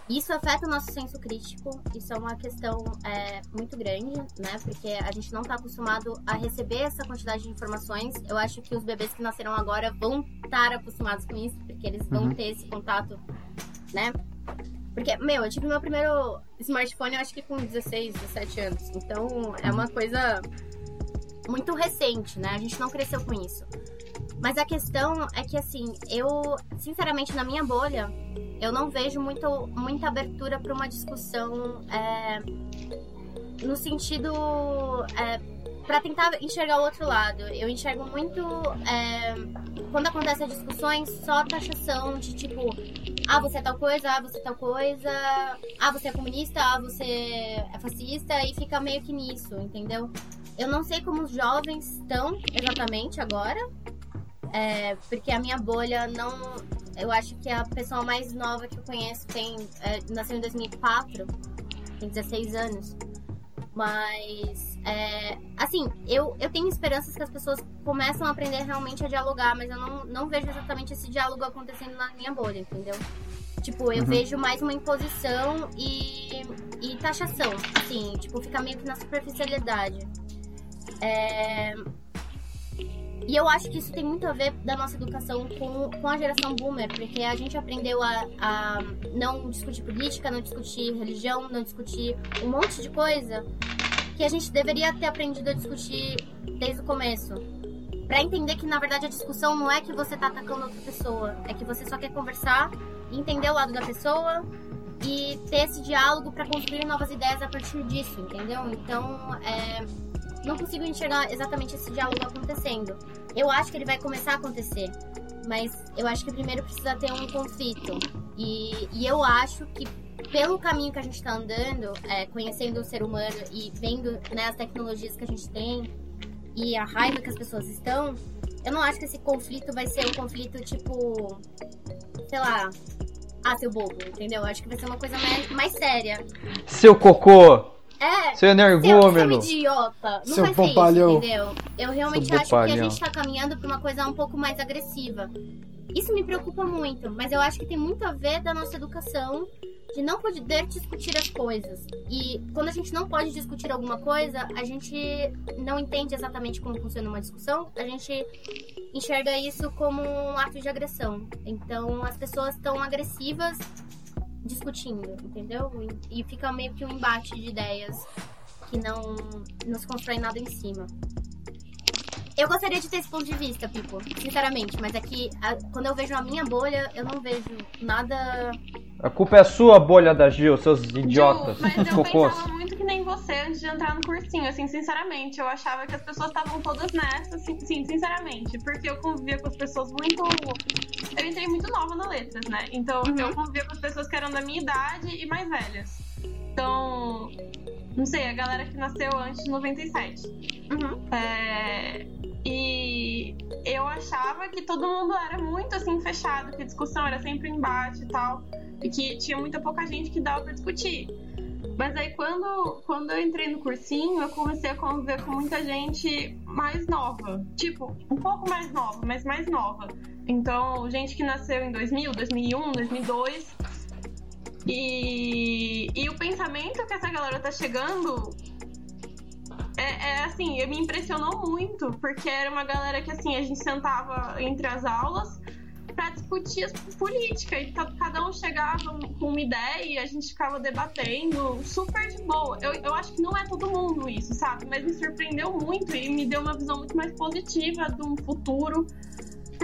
[SPEAKER 2] Isso afeta o nosso senso crítico. Isso é uma questão é, muito grande, né? Porque a gente não está acostumado a receber essa quantidade de informações. Eu acho que os bebês que nasceram agora vão estar acostumados com isso, porque eles vão uhum. ter esse contato, né? Porque, meu, eu tive meu primeiro smartphone, eu acho que com 16, 17 anos. Então, é uma coisa muito recente, né? A gente não cresceu com isso. Mas a questão é que, assim, eu, sinceramente, na minha bolha, eu não vejo muito, muita abertura para uma discussão é, no sentido. É, para tentar enxergar o outro lado. Eu enxergo muito. É, quando acontecem discussões, só taxação de tipo. Ah, você é tal coisa, ah, você é tal coisa. Ah, você é comunista, ah, você é fascista. E fica meio que nisso, entendeu? Eu não sei como os jovens estão exatamente agora. É, porque a minha bolha não. Eu acho que a pessoa mais nova que eu conheço tem. É, nasceu em 2004, tem 16 anos. Mas, é, assim, eu, eu tenho esperanças que as pessoas começam a aprender realmente a dialogar, mas eu não, não vejo exatamente esse diálogo acontecendo na minha bolha, entendeu? Tipo, eu uhum. vejo mais uma imposição e, e taxação, assim, tipo, fica meio que na superficialidade. É, e eu acho que isso tem muito a ver da nossa educação com, com a geração boomer, porque a gente aprendeu a, a não discutir política, não discutir religião, não discutir um monte de coisa que a gente deveria ter aprendido a discutir desde o começo. Para entender que na verdade a discussão não é que você tá atacando outra pessoa, é que você só quer conversar, entender o lado da pessoa e ter esse diálogo para construir novas ideias a partir disso, entendeu? Então, é, não consigo enxergar exatamente esse diálogo acontecendo. Eu acho que ele vai começar a acontecer, mas eu acho que primeiro precisa ter um conflito. E, e eu acho que pelo caminho que a gente está andando, é, conhecendo o ser humano e vendo né, as tecnologias que a gente tem e a raiva que as pessoas estão, eu não acho que esse conflito vai ser um conflito tipo, sei lá, ah, seu bobo, entendeu? Eu acho que vai ser uma coisa mais, mais séria.
[SPEAKER 3] Seu cocô!
[SPEAKER 2] É.
[SPEAKER 3] Seu energúmeno.
[SPEAKER 2] Seu, idiota. Não
[SPEAKER 4] seu pompalhão.
[SPEAKER 2] Isso, entendeu? Eu realmente seu acho que a gente tá caminhando pra uma coisa um pouco mais agressiva. Isso me preocupa muito, mas eu acho que tem muito a ver da nossa educação de não poder discutir as coisas. E quando a gente não pode discutir alguma coisa, a gente não entende exatamente como funciona uma discussão, a gente enxerga isso como um ato de agressão. Então as pessoas estão agressivas discutindo, entendeu? E, fica meio que um embate de ideias que não, se constrói nada em cima. Eu gostaria de ter esse ponto de vista, Pipo, sinceramente, mas é que a, quando eu vejo a minha bolha, eu não vejo nada.
[SPEAKER 3] A culpa é sua, bolha da Gil, seus idiotas.
[SPEAKER 5] Gil, mas cocôs. muito que nem você antes de entrar no cursinho, assim, sinceramente. Eu achava que as pessoas estavam todas nessa, assim, sim, sinceramente. Porque eu convivia com as pessoas muito. Eu entrei muito nova na letras, né? Então uhum. eu convivia com as pessoas que eram da minha idade e mais velhas. Então, não sei, a galera que nasceu antes de 97. Uhum. É, e eu achava que todo mundo era muito assim fechado, que a discussão era sempre embate e tal, e que tinha muita pouca gente que dava para discutir. Mas aí quando, quando eu entrei no cursinho, eu comecei a conviver com muita gente mais nova. Tipo, um pouco mais nova, mas mais nova. Então, gente que nasceu em 2000, 2001, 2002. E, e o pensamento que essa galera tá chegando é, é, assim, me impressionou muito, porque era uma galera que assim, a gente sentava entre as aulas para discutir política e cada um chegava com uma ideia e a gente ficava debatendo super de boa. Eu, eu acho que não é todo mundo isso, sabe? Mas me surpreendeu muito e me deu uma visão muito mais positiva de um futuro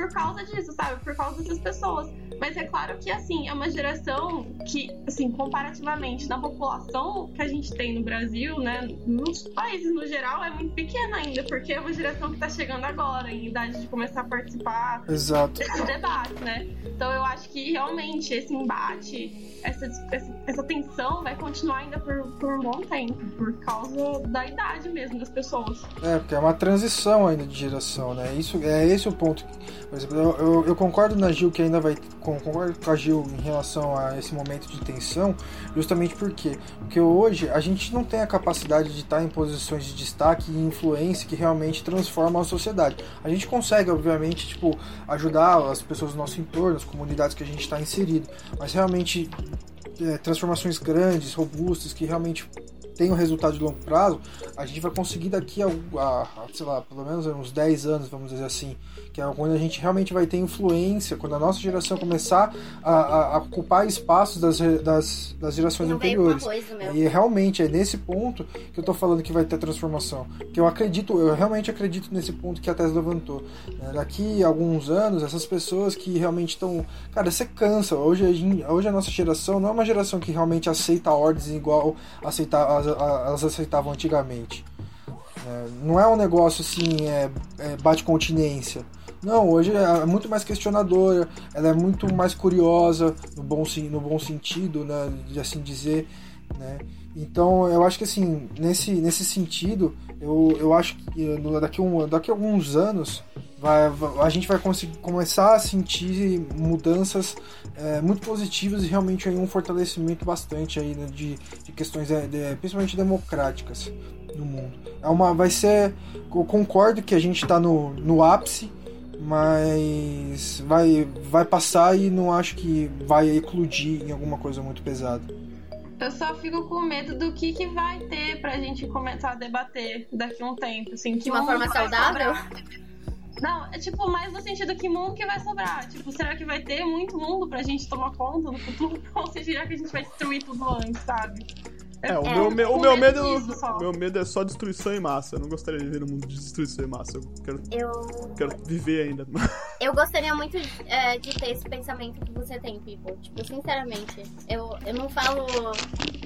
[SPEAKER 5] por causa disso, sabe? Por causa dessas pessoas. Mas é claro que, assim, é uma geração que, assim, comparativamente na população que a gente tem no Brasil, né, nos países no geral, é muito pequena ainda, porque é uma geração que tá chegando agora, em idade de começar a participar
[SPEAKER 4] Exato.
[SPEAKER 5] desse debate, né? Então eu acho que realmente esse embate, essa, essa, tensão vai continuar ainda por, por um bom tempo, por causa da idade mesmo das pessoas.
[SPEAKER 4] É, porque é uma transição ainda de geração, né? Isso, é esse o ponto. Por exemplo, eu, eu, eu concordo na Gil que ainda vai concordo com a Gil em relação a esse momento de tensão, justamente porque porque hoje a gente não tem a capacidade de estar em posições de destaque e influência que realmente transformam a sociedade. A gente consegue, obviamente, tipo, ajudar as pessoas do nosso entorno, as comunidades que a gente está inserido, mas realmente é, transformações grandes, robustas, que realmente tem um resultado de longo prazo, a gente vai conseguir daqui a, a, a, sei lá, pelo menos uns 10 anos, vamos dizer assim, que é quando a gente realmente vai ter influência, quando a nossa geração começar a, a, a ocupar espaços das, das, das gerações anteriores. e realmente é nesse ponto que eu tô falando que vai ter transformação. Que eu acredito, eu realmente acredito nesse ponto que a Tesla levantou. Né? Daqui a alguns anos, essas pessoas que realmente estão. Cara, você cansa. Hoje hoje a nossa geração não é uma geração que realmente aceita ordens igual aceita, elas aceitavam antigamente. É, não é um negócio assim, é, é bate continência. Não, hoje é muito mais questionadora, ela é muito mais curiosa, no bom, no bom sentido, né, de assim dizer, né? Então, eu acho que assim, nesse, nesse sentido, eu, eu acho que daqui, um, daqui a alguns anos vai, a gente vai começar a sentir mudanças é, muito positivas e realmente aí um fortalecimento bastante aí né, de, de questões é, de, principalmente democráticas no mundo. É uma, vai ser, eu concordo que a gente está no, no ápice mas vai, vai passar e não acho que vai eclodir em alguma coisa muito pesada.
[SPEAKER 5] Eu só fico com medo do que, que vai ter pra gente começar a debater daqui a um tempo. Assim,
[SPEAKER 2] de uma forma saudável?
[SPEAKER 5] Não, é tipo, mais no sentido que mundo que vai sobrar. Tipo, será que vai ter muito mundo pra gente tomar conta no futuro? Ou será que a gente vai destruir tudo antes, sabe?
[SPEAKER 1] É, o, é, meu, o meu medo, meu medo é só destruição em massa. Eu não gostaria de viver num mundo de destruição em massa. Eu quero,
[SPEAKER 2] eu...
[SPEAKER 1] quero viver ainda.
[SPEAKER 2] Eu gostaria muito é, de ter esse pensamento que você tem, People. Tipo, sinceramente, eu, eu não falo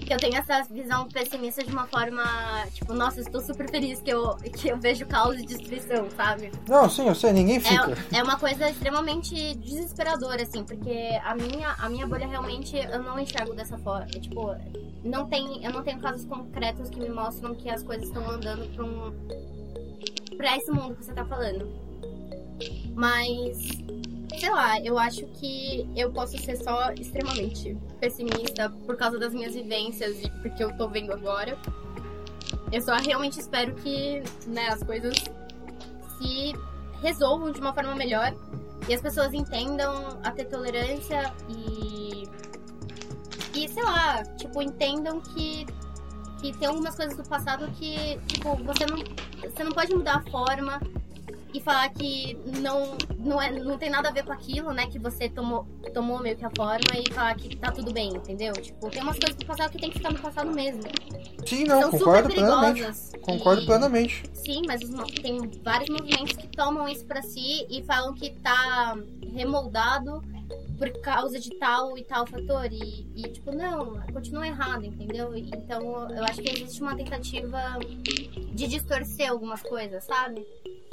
[SPEAKER 2] que eu tenho essa visão pessimista de uma forma, tipo, nossa, estou super feliz que eu, que eu vejo caos e destruição, sabe?
[SPEAKER 4] Não, sim, eu sei, ninguém fica.
[SPEAKER 2] É, é uma coisa extremamente desesperadora, assim, porque a minha, a minha bolha realmente eu não enxergo dessa forma. É, tipo, não tem eu não tenho casos concretos que me mostram que as coisas estão andando para um para esse mundo que você tá falando. Mas sei lá, eu acho que eu posso ser só extremamente pessimista por causa das minhas vivências e porque eu tô vendo agora. Eu só realmente espero que, né, as coisas se resolvam de uma forma melhor e as pessoas entendam a ter tolerância e e, sei lá, tipo, entendam que, que tem algumas coisas do passado que, tipo, você não, você não pode mudar a forma e falar que não, não, é, não tem nada a ver com aquilo, né? Que você tomou, tomou meio que a forma e falar que tá tudo bem, entendeu? Tipo, tem umas coisas do passado que tem que ficar no passado mesmo.
[SPEAKER 4] Sim, não, São concordo plenamente. Concordo e, plenamente.
[SPEAKER 2] Sim, mas tem vários movimentos que tomam isso para si e falam que tá remoldado por causa de tal e tal fator. E, e, tipo, não, continua errado, entendeu? Então eu acho que existe uma tentativa de distorcer algumas coisas, sabe?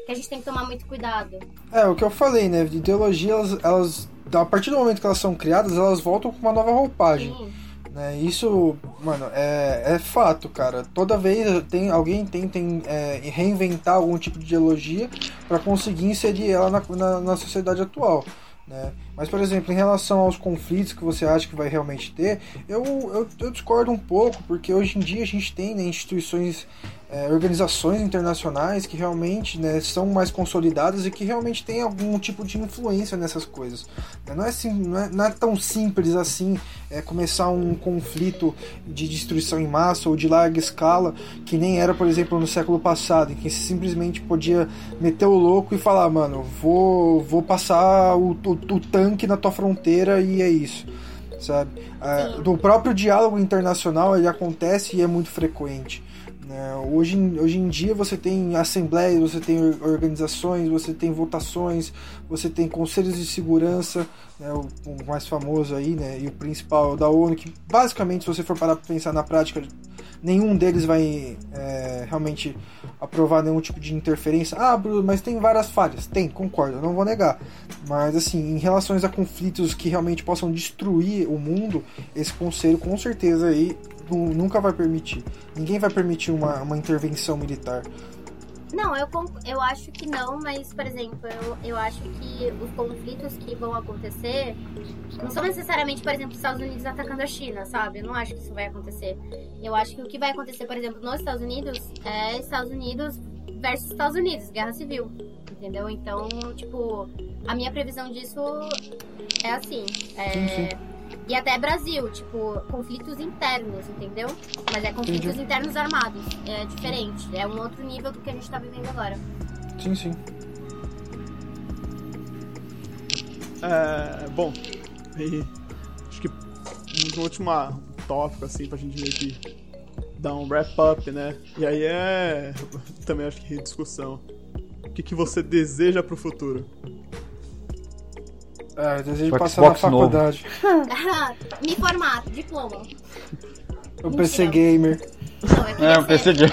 [SPEAKER 2] Que a gente tem que tomar muito cuidado.
[SPEAKER 4] É, o que eu falei, né? Ideologias, elas, elas a partir do momento que elas são criadas, elas voltam com uma nova roupagem. Sim. Né? Isso, mano, é, é fato, cara. Toda vez tem alguém tenta é, reinventar algum tipo de ideologia para conseguir inserir ela na, na, na sociedade atual. Né? Mas, por exemplo, em relação aos conflitos que você acha que vai realmente ter, eu, eu, eu discordo um pouco, porque hoje em dia a gente tem né, instituições é, organizações internacionais que realmente né, são mais consolidadas e que realmente têm algum tipo de influência nessas coisas. Não é, assim, não é, não é tão simples assim é, começar um conflito de destruição em massa ou de larga escala, que nem era, por exemplo, no século passado, em que simplesmente podia meter o louco e falar, mano, vou, vou passar o, o, o tanque na tua fronteira e é isso sabe? É, do próprio diálogo internacional ele acontece e é muito frequente. Né? Hoje, hoje em dia você tem assembleias, você tem organizações, você tem votações, você tem conselhos de segurança, né? o, o, mais famoso aí, né? e o principal da ONU, que basicamente, se você for parar para pensar na prática, nenhum deles vai é, realmente aprovar nenhum tipo de interferência. Ah, Bruno, mas tem várias falhas. Tem, concordo, não vou negar. Mas assim, em relações a conflitos que realmente possam destruir o mundo, esse conselho com certeza aí nunca vai permitir. Ninguém vai permitir uma, uma intervenção militar.
[SPEAKER 2] Não, eu, eu acho que não, mas, por exemplo, eu, eu acho que os conflitos que vão acontecer não são necessariamente, por exemplo, os Estados Unidos atacando a China, sabe? Eu não acho que isso vai acontecer. Eu acho que o que vai acontecer, por exemplo, nos Estados Unidos é Estados Unidos versus Estados Unidos, guerra civil. Entendeu? Então, tipo, a minha previsão disso é assim. É, sim, sim e até Brasil, tipo, conflitos internos, entendeu? Mas é conflitos Entendi. internos armados. É diferente. É um outro nível do que a gente tá vivendo agora.
[SPEAKER 4] Sim, sim.
[SPEAKER 1] É, bom, e acho que um último tópico, assim, pra gente meio que dar um wrap-up, né? E aí é. Também acho que discussão. O que, que você deseja pro futuro?
[SPEAKER 4] É, eu desejo passar na faculdade.
[SPEAKER 2] Me formar, diploma.
[SPEAKER 4] O PC Gamer.
[SPEAKER 2] Não,
[SPEAKER 3] é, o PC Gamer.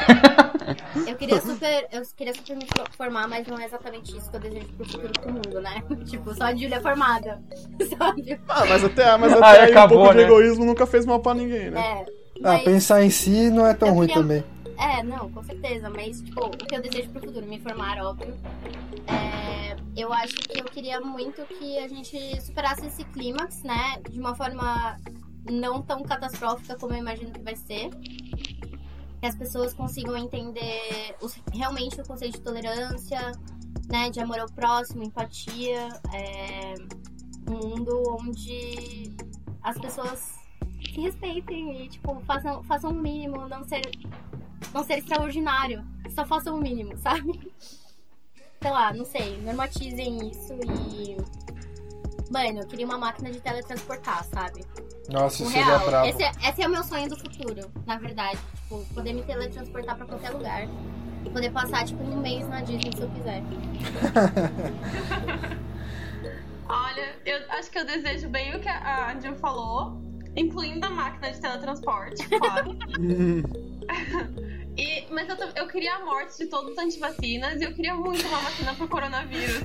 [SPEAKER 2] Eu queria super. Eu queria super me formar, mas não é exatamente isso que eu desejo pro futuro do mundo, né? Tipo, só a Julia formada. Sabe?
[SPEAKER 1] Ah, mas até, mas até aí, acabou, um pouco né? de egoísmo nunca fez mal pra ninguém, né?
[SPEAKER 2] É.
[SPEAKER 4] Ah, mas... Ah, pensar em si não é tão eu ruim queria... também.
[SPEAKER 2] É, não, com certeza. Mas, tipo, o que eu desejo pro futuro? Me formar, óbvio. Eu acho que eu queria muito que a gente superasse esse clímax, né? De uma forma não tão catastrófica como eu imagino que vai ser. Que as pessoas consigam entender os, realmente o conceito de tolerância, né? De amor ao próximo, empatia. É, um mundo onde as pessoas se respeitem e, tipo, façam, façam o mínimo, não ser não ser extraordinário. Só façam o mínimo, sabe? Sei lá, não sei. Normatizem isso e. Mano, eu queria uma máquina de teletransportar, sabe?
[SPEAKER 4] Nossa, isso seria brabo.
[SPEAKER 2] Esse, é, esse é o meu sonho do futuro, na verdade. Tipo, poder me teletransportar pra qualquer lugar. E poder passar, tipo, um mês na Disney se eu quiser.
[SPEAKER 5] Olha, eu acho que eu desejo bem o que a Jill falou, incluindo a máquina de teletransporte, claro. E, mas eu, eu queria a morte de todos os antivacinas e eu queria muito uma vacina pro coronavírus.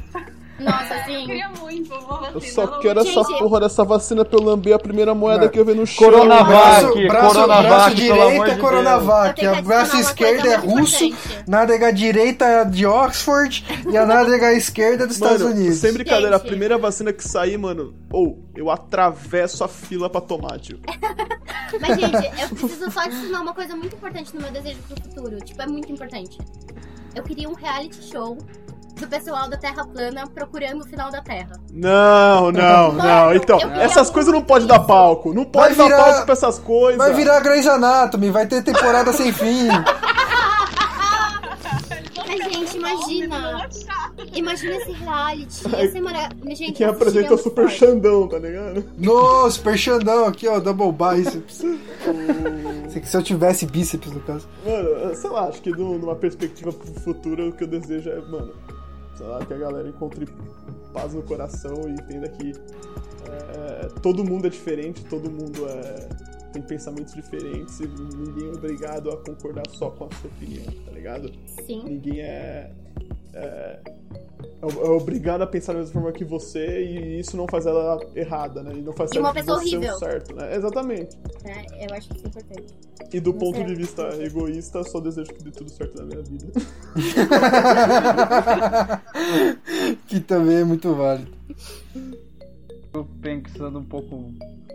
[SPEAKER 2] Nossa, sim.
[SPEAKER 5] Eu queria muito uma vacina.
[SPEAKER 1] Eu só quero Gente, essa porra dessa vacina pra eu lamber a primeira moeda não. que eu vi no chão.
[SPEAKER 4] Coronavac, braço, Coronavac, braço direita é Coronavac, a braço esquerda é russo, nádega direita é de Oxford e a nádega esquerda é dos
[SPEAKER 1] mano,
[SPEAKER 4] Estados Unidos.
[SPEAKER 1] Sem brincadeira, Gente. a primeira vacina que sair, mano, ou oh, eu atravesso a fila pra tomar, tio.
[SPEAKER 2] Mas, gente, eu preciso só adicionar uma coisa muito importante no meu desejo pro futuro. Tipo, é muito importante. Eu queria um reality show do pessoal da Terra plana procurando o final da Terra.
[SPEAKER 1] Não, não, não. Então, essas coisas não pode dar palco. Não pode virar, dar palco pra essas coisas.
[SPEAKER 4] Vai virar Grey's Anatomy, vai ter temporada sem fim.
[SPEAKER 2] Mas, gente, imagina. Imagina esse reality. Ia ser. Gente,
[SPEAKER 1] Quem apresenta é o Super forte. Xandão, tá ligado?
[SPEAKER 4] No, Super Xandão aqui, ó, Double Biceps. Se eu tivesse bíceps, no caso.
[SPEAKER 1] Mano, sei lá, acho que numa perspectiva pro futuro, o que eu desejo é, mano, sei lá, que a galera encontre paz no coração e entenda que é, todo mundo é diferente, todo mundo é, tem pensamentos diferentes e ninguém é obrigado a concordar só com a sua opinião, tá ligado?
[SPEAKER 2] Sim.
[SPEAKER 1] Ninguém é, é é, é obrigado a pensar da mesma forma que você e isso não faz ela errada, né? E não faz
[SPEAKER 2] e uma pessoa horrível.
[SPEAKER 1] certo, né? Exatamente.
[SPEAKER 2] É, eu acho que isso é importante.
[SPEAKER 1] E do não ponto sei. de vista egoísta, só desejo que dê tudo certo na minha vida.
[SPEAKER 4] que também é muito válido.
[SPEAKER 3] pensando um pouco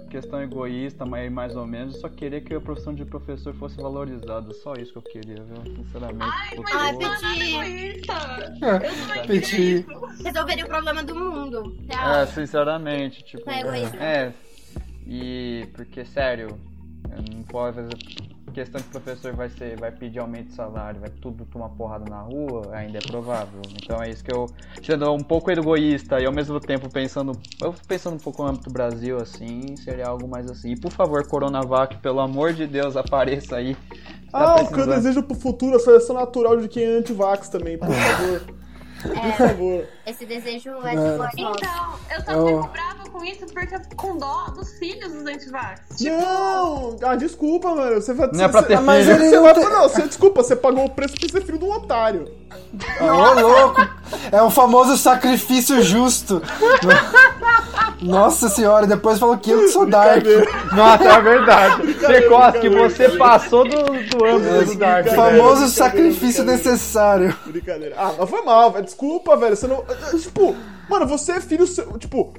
[SPEAKER 3] questão egoísta, mas mais ou menos, eu só queria que a profissão de professor fosse valorizada. Só isso que eu queria, viu? Sinceramente.
[SPEAKER 5] Ai, mas
[SPEAKER 2] Petit.
[SPEAKER 5] egoísta.
[SPEAKER 4] É,
[SPEAKER 5] Eu sou
[SPEAKER 4] Petit.
[SPEAKER 2] Resolveria o problema do mundo.
[SPEAKER 3] É,
[SPEAKER 2] Real.
[SPEAKER 3] sinceramente, tipo.
[SPEAKER 2] É egoísta.
[SPEAKER 3] É. E porque, sério, não pode fazer. Questão que o professor vai ser, vai pedir aumento de salário, vai tudo tomar porrada na rua, ainda é provável. Então é isso que eu. Sendo um pouco egoísta e ao mesmo tempo pensando. Eu pensando um pouco no âmbito do Brasil, assim, seria algo mais assim. E por favor, Coronavac, pelo amor de Deus, apareça aí. Tá
[SPEAKER 1] Ah, o que eu desejo pro futuro é a seleção natural de quem é anti-vax também, por favor. Por
[SPEAKER 2] É,
[SPEAKER 1] favor.
[SPEAKER 2] esse desejo é de.
[SPEAKER 5] Então, eu só
[SPEAKER 4] Eu-
[SPEAKER 5] fico brava com isso porque com dó dos filhos dos antivax. Tipo,
[SPEAKER 1] Não! Ah, desculpa, mano. Você vai
[SPEAKER 3] Não é pra ter
[SPEAKER 4] Mas
[SPEAKER 3] filho.
[SPEAKER 4] ele
[SPEAKER 1] Você
[SPEAKER 4] não
[SPEAKER 1] vai,
[SPEAKER 4] tem-
[SPEAKER 1] não, você, desculpa, você pagou o preço por ser filho de um otário.
[SPEAKER 4] Ô, louco! É o famoso sacrifício justo. Nossa senhora, depois falou que eu que sou dark.
[SPEAKER 3] Nossa, é verdade. Você que você passou do, do âmbito do Dark.
[SPEAKER 4] O famoso
[SPEAKER 1] brincadeira,
[SPEAKER 4] sacrifício
[SPEAKER 1] brincadeira.
[SPEAKER 4] necessário.
[SPEAKER 1] Brincadeira. Ah, mas foi mal, velho. Desculpa, velho. Você não. Tipo, mano, você é filho. Seu... Tipo,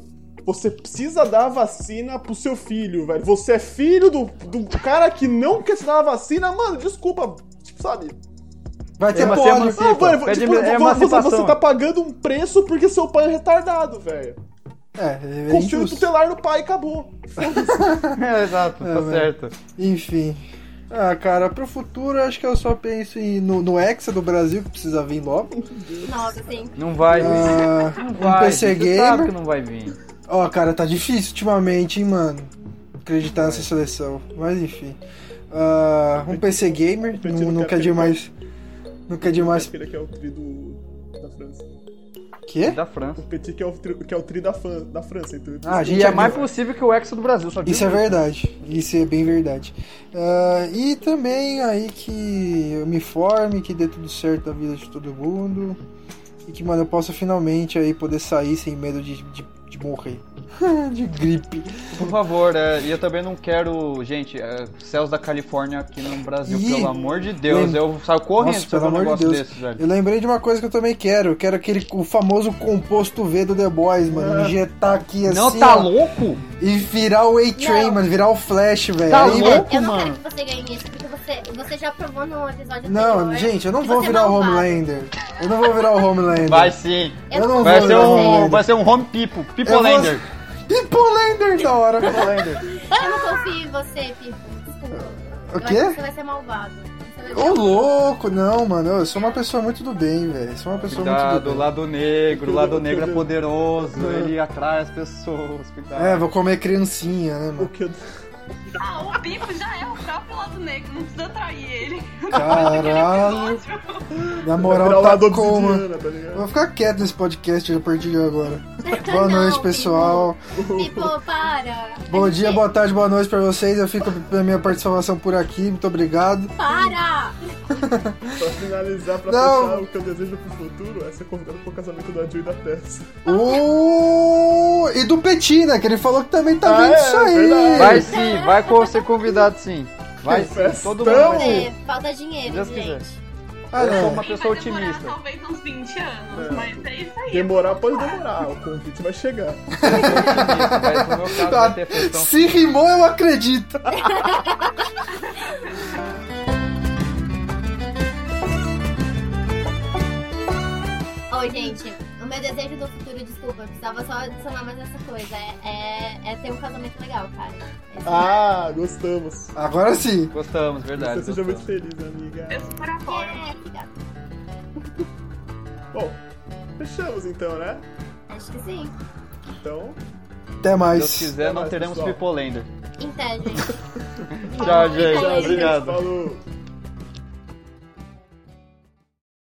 [SPEAKER 1] você precisa dar a vacina pro seu filho, velho. Você é filho do, do cara que não quer se dar a vacina, mano, desculpa. Tipo, sabe?
[SPEAKER 4] Vai ter
[SPEAKER 3] Ema-
[SPEAKER 4] pódio.
[SPEAKER 3] emancipa.
[SPEAKER 1] Não, velho,
[SPEAKER 3] Pede-
[SPEAKER 1] tipo,
[SPEAKER 3] é
[SPEAKER 1] vo- você, você tá pagando um preço porque seu pai é retardado, velho.
[SPEAKER 4] É, é
[SPEAKER 1] Conselho
[SPEAKER 4] injusto.
[SPEAKER 1] tutelar no pai e acabou.
[SPEAKER 3] É, exato,
[SPEAKER 4] É,
[SPEAKER 3] tá
[SPEAKER 4] velho.
[SPEAKER 3] certo.
[SPEAKER 4] Enfim. Ah, cara, pro futuro acho que eu só penso em, no, no Hexa do Brasil, que precisa vir logo.
[SPEAKER 2] Nossa, sim.
[SPEAKER 3] Não vai.
[SPEAKER 4] Ah,
[SPEAKER 3] não
[SPEAKER 4] um
[SPEAKER 3] vai.
[SPEAKER 4] PC
[SPEAKER 3] você sabe que não vai vir.
[SPEAKER 4] Ó, cara, tá difícil ultimamente, hein, mano. Acreditar nessa seleção. Mas enfim. Ah, um PC Gamer, não,
[SPEAKER 1] não quer
[SPEAKER 4] demais. Não quer demais.
[SPEAKER 1] Aquele que é o tri do, da França.
[SPEAKER 4] Quê?
[SPEAKER 3] Da França.
[SPEAKER 1] O Petit que é o tri, que é o tri da, Fran- da França. Então,
[SPEAKER 4] Ah,
[SPEAKER 3] E
[SPEAKER 4] gente,
[SPEAKER 3] é
[SPEAKER 4] é
[SPEAKER 3] mais possível que o Exo do Brasil, só
[SPEAKER 4] Isso é verdade. Isso é bem verdade. Ah, e também aí que eu me forme, que dê tudo certo na vida de todo mundo. E que, mano, eu possa finalmente aí poder sair sem medo de, de, de morrer. de gripe.
[SPEAKER 3] Por favor, é, e eu também não quero, gente, é, céus da Califórnia aqui no Brasil,
[SPEAKER 4] Ih,
[SPEAKER 3] pelo amor de Deus.
[SPEAKER 4] lem-
[SPEAKER 3] Eu saio correndo
[SPEAKER 4] Nossa, pelo
[SPEAKER 3] um
[SPEAKER 4] amor de
[SPEAKER 3] negócio
[SPEAKER 4] Deus.
[SPEAKER 3] desse, velho.
[SPEAKER 4] Eu lembrei de uma coisa que eu também quero. Eu quero aquele o famoso composto V do The Boys, mano. Injetar aqui assim.
[SPEAKER 3] Não, tá
[SPEAKER 4] ó,
[SPEAKER 3] louco?
[SPEAKER 4] E virar o A-Train, mano. Virar o Flash, velho.
[SPEAKER 3] Tá
[SPEAKER 4] Aí,
[SPEAKER 3] louco?
[SPEAKER 2] Eu não
[SPEAKER 3] mano.
[SPEAKER 2] quero que você ganhe isso, porque você, você já provou no episódio
[SPEAKER 4] Não,
[SPEAKER 2] anterior
[SPEAKER 4] gente, eu não
[SPEAKER 2] que
[SPEAKER 4] vou virar o. Homelander. Eu não vou virar o Homelander.
[SPEAKER 3] Vai sim.
[SPEAKER 4] Eu não
[SPEAKER 3] Vai
[SPEAKER 4] vou
[SPEAKER 3] ser
[SPEAKER 4] o
[SPEAKER 3] um, vai ser um Home People, People
[SPEAKER 4] Eu vou-
[SPEAKER 3] Lander.
[SPEAKER 4] Pipolander da hora.
[SPEAKER 2] Eu não confio em você, Pipo. Desculpa.
[SPEAKER 4] O
[SPEAKER 2] Eu
[SPEAKER 4] quê?
[SPEAKER 2] acho que você vai ser malvado.
[SPEAKER 4] Ô, louco, não, mano. Eu sou uma pessoa muito do bem, velho. Sou uma pessoa muito
[SPEAKER 3] Cuidado,
[SPEAKER 4] do
[SPEAKER 3] o
[SPEAKER 4] bem.
[SPEAKER 3] lado negro, o lado negro é poderoso, ele atrai as pessoas, cuidado.
[SPEAKER 4] É, vou comer criancinha, né,
[SPEAKER 1] O
[SPEAKER 4] mano?
[SPEAKER 1] que eu...
[SPEAKER 5] Ah, o Pipo já é o próprio lado negro, não precisa atrair ele.
[SPEAKER 4] Caralho. Na moral, tá como?
[SPEAKER 1] obsidiana, tá ligado?
[SPEAKER 4] Vou ficar quieto nesse podcast a partir de agora. Boa noite,
[SPEAKER 2] Não,
[SPEAKER 4] pessoal.
[SPEAKER 2] Pipo, para.
[SPEAKER 4] Bom dia, boa tarde, boa noite pra vocês. Eu fico pela minha participação por aqui. Muito obrigado.
[SPEAKER 2] Para!
[SPEAKER 1] Pra finalizar, pra
[SPEAKER 4] Não.
[SPEAKER 1] fechar, o que eu desejo pro futuro é ser convidado pro casamento da Jill e da Tess.
[SPEAKER 4] Uh, e do Petit, né? Que ele falou que também tá
[SPEAKER 1] Ah,
[SPEAKER 4] vendo
[SPEAKER 1] é,
[SPEAKER 4] isso aí.
[SPEAKER 1] verdade.
[SPEAKER 3] Vai sim, vai com- ser convidado sim. Vai sim, todo mundo vai.
[SPEAKER 2] É, falta dinheiro,
[SPEAKER 3] Deus
[SPEAKER 2] gente.
[SPEAKER 3] quiser.
[SPEAKER 4] Ah,
[SPEAKER 3] Eu sou uma
[SPEAKER 5] Vai
[SPEAKER 3] pessoa
[SPEAKER 5] demorar
[SPEAKER 3] otimista.
[SPEAKER 5] talvez uns 20 anos,
[SPEAKER 1] É.
[SPEAKER 5] mas é isso aí.
[SPEAKER 1] Demorar pode
[SPEAKER 5] Claro.
[SPEAKER 1] demorar, o convite vai chegar.
[SPEAKER 3] Vai, vai feição.
[SPEAKER 4] Se rimou, eu acredito.
[SPEAKER 2] Oi, gente. Meu desejo do futuro, desculpa, eu precisava só adicionar mais essa coisa. É, é, é ter um casamento legal, cara. Esse-
[SPEAKER 1] Ah, gostamos.
[SPEAKER 4] Agora sim.
[SPEAKER 3] Gostamos, verdade.
[SPEAKER 1] Você seja muito feliz, amiga.
[SPEAKER 5] Eu super apoio.
[SPEAKER 2] É, obrigada.
[SPEAKER 1] Bom, fechamos então, né?
[SPEAKER 2] Acho que sim.
[SPEAKER 1] Então,
[SPEAKER 4] Até
[SPEAKER 3] Se
[SPEAKER 4] mais.
[SPEAKER 3] Deus quiser, não
[SPEAKER 1] Até mais,
[SPEAKER 3] teremos
[SPEAKER 1] pessoal.
[SPEAKER 3] People Lander.
[SPEAKER 2] Em pé, gente.
[SPEAKER 3] Tchau, gente. Obrigado.
[SPEAKER 1] Falou.